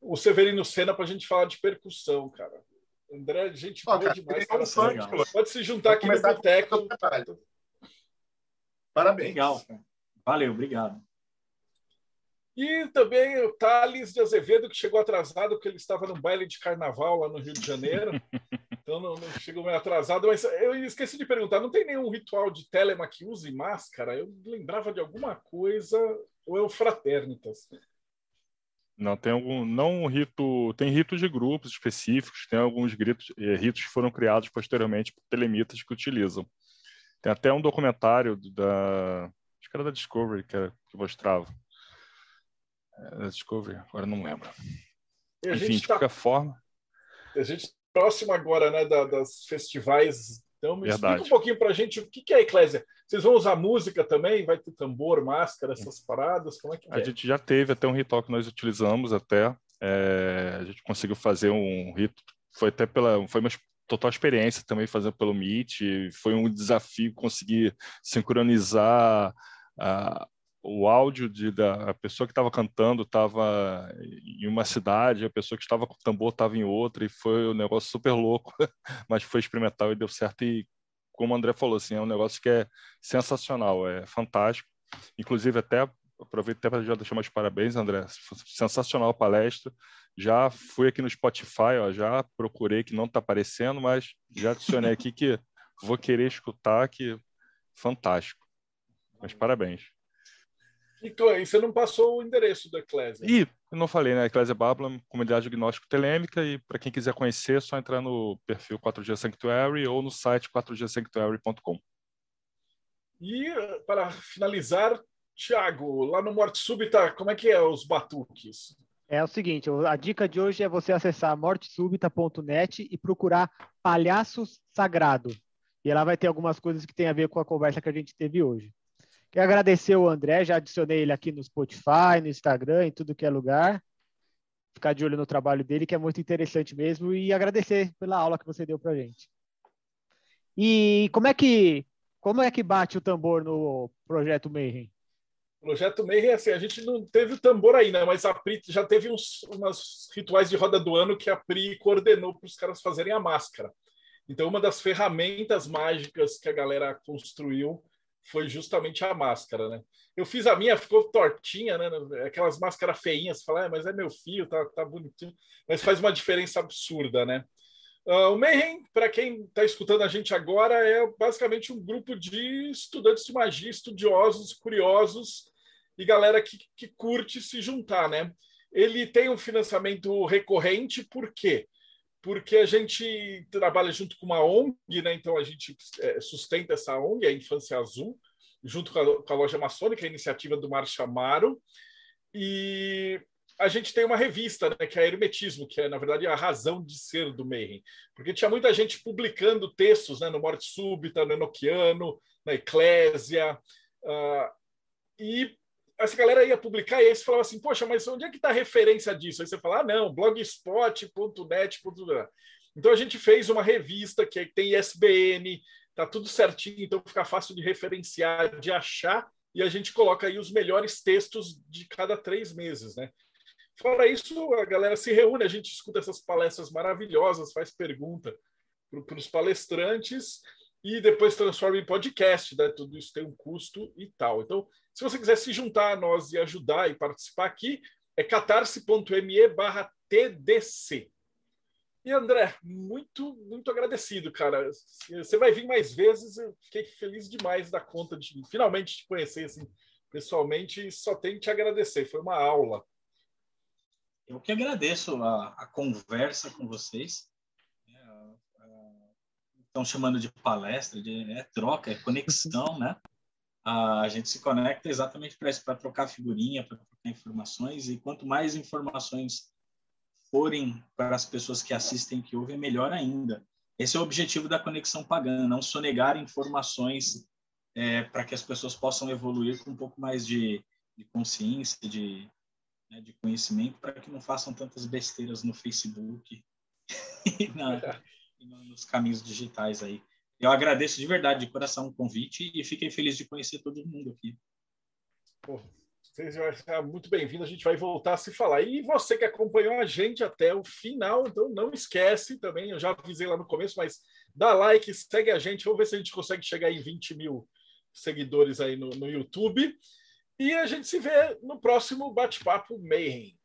o Severino Senna, para a gente falar de percussão, cara. André, gente boa demais. Cara, Pode se juntar aqui no boteco. Parabéns. Legal. Valeu, obrigado. E também o Thales de Azevedo, que chegou atrasado, porque ele estava no baile de carnaval lá no Rio de Janeiro. então não, não, chegou meio atrasado. Mas eu esqueci de perguntar: não tem nenhum ritual de telema que use máscara? Eu lembrava de alguma coisa, ou é o Fraternitas? Não, tem algum. Não um rito. Tem ritos de grupos específicos, tem alguns ritos, eh, ritos que foram criados posteriormente por telemitas que utilizam. Tem até um documentário da. Acho que era da Discovery que, era, que mostrava. Da Discovery, agora não lembro. Enfim, de tá... qualquer forma. A gente está próximo agora né, da, das festivais. Então, me Verdade. explica um pouquinho para a gente o que, que é a Eclésia. Vocês vão usar música também? Vai ter tambor, máscara, essas paradas? Como é que A é? gente já teve até um ritual que nós utilizamos até. É, a gente conseguiu fazer um rito. Foi até pela. Foi uma total experiência também fazendo pelo Meet. Foi um desafio conseguir sincronizar a, o áudio de, da pessoa que estava cantando estava em uma cidade, a pessoa que estava com o tambor estava em outra, e foi um negócio super louco, mas foi experimental e deu certo. E como o André falou, assim, é um negócio que é sensacional, é fantástico. Inclusive, até aproveito até para já deixar meus parabéns, André. Sensacional a palestra. Já fui aqui no Spotify, ó, já procurei que não está aparecendo, mas já adicionei aqui que vou querer escutar, que fantástico. Mas parabéns. E, e você não passou o endereço da Eclésia? E eu não falei, né? Eclésia Babylon, comunidade diagnóstico telêmica, e para quem quiser conhecer, é só entrar no perfil 4G Sanctuary ou no site 4gsanctuary.com. E para finalizar, Tiago, lá no Morte Súbita, como é que é os batuques? É o seguinte, a dica de hoje é você acessar mortesubita.net e procurar Palhaço Sagrado. E lá vai ter algumas coisas que tem a ver com a conversa que a gente teve hoje. Quero agradecer o André, já adicionei ele aqui no Spotify, no Instagram, em tudo que é lugar. Ficar de olho no trabalho dele, que é muito interessante mesmo, e agradecer pela aula que você deu para gente. E como é que como é que bate o tambor no projeto Mayhem? Projeto Mayhem, assim, a gente não teve o tambor ainda, mas a Pri já teve uns umas rituais de roda do ano que a Pri coordenou para os caras fazerem a máscara. Então, uma das ferramentas mágicas que a galera construiu foi justamente a máscara, né? Eu fiz a minha, ficou tortinha, né? Aquelas máscaras feinhas, falar, ah, mas é meu filho, tá, tá bonitinho, mas faz uma diferença absurda, né? Uh, o Mayhem, para quem está escutando a gente agora, é basicamente um grupo de estudantes de magia, estudiosos, curiosos e galera que, que curte se juntar, né? Ele tem um financiamento recorrente, por quê? Porque a gente trabalha junto com uma ONG, né? então a gente é, sustenta essa ONG, a Infância Azul, junto com a, com a loja maçônica, a iniciativa do Marcha Amaro, e a gente tem uma revista, né, que é Hermetismo, que é, na verdade, a razão de ser do Mayhem, porque tinha muita gente publicando textos né, no Morte Súbita, no Enoquiano, na Eclésia, uh, e essa galera ia publicar e aí você falava assim, poxa, mas onde é que está a referência disso? Aí você fala, ah, não, blogspot.net. Então a gente fez uma revista que tem ISBN, tá tudo certinho, então fica fácil de referenciar, de achar, e a gente coloca aí os melhores textos de cada três meses, né? Fora isso, a galera se reúne, a gente escuta essas palestras maravilhosas, faz pergunta para os palestrantes e depois transforma em podcast, né? Tudo isso tem um custo e tal. Então, se você quiser se juntar a nós e ajudar e participar aqui, é catarse.me barra TDC. E André, muito, muito agradecido, cara. Você vai vir mais vezes, eu fiquei feliz demais da conta de finalmente te conhecer assim, pessoalmente e só tenho que te agradecer, foi uma aula. Eu que agradeço a, a conversa com vocês. estão chamando de palestra, de, é troca, é conexão, né? A gente se conecta exatamente para isso, para trocar figurinha, para trocar informações, e quanto mais informações forem para as pessoas que assistem, que ouvem, melhor ainda. Esse é o objetivo da conexão pagã, não sonegar informações é, para que as pessoas possam evoluir com um pouco mais de, de consciência, de, né, de conhecimento, para que não façam tantas besteiras no Facebook e, na, e nos caminhos digitais aí. Eu agradeço de verdade, de coração, o convite e fiquei feliz de conhecer todo mundo aqui. Pô, vocês vão estar muito bem-vindos. A gente vai voltar a se falar. E você que acompanhou a gente até o final, então não esquece também. Eu já avisei lá no começo, mas dá like, segue a gente. Vamos ver se a gente consegue chegar em 20 mil seguidores aí no, no YouTube. E a gente se vê no próximo Bate-Papo Mayhem.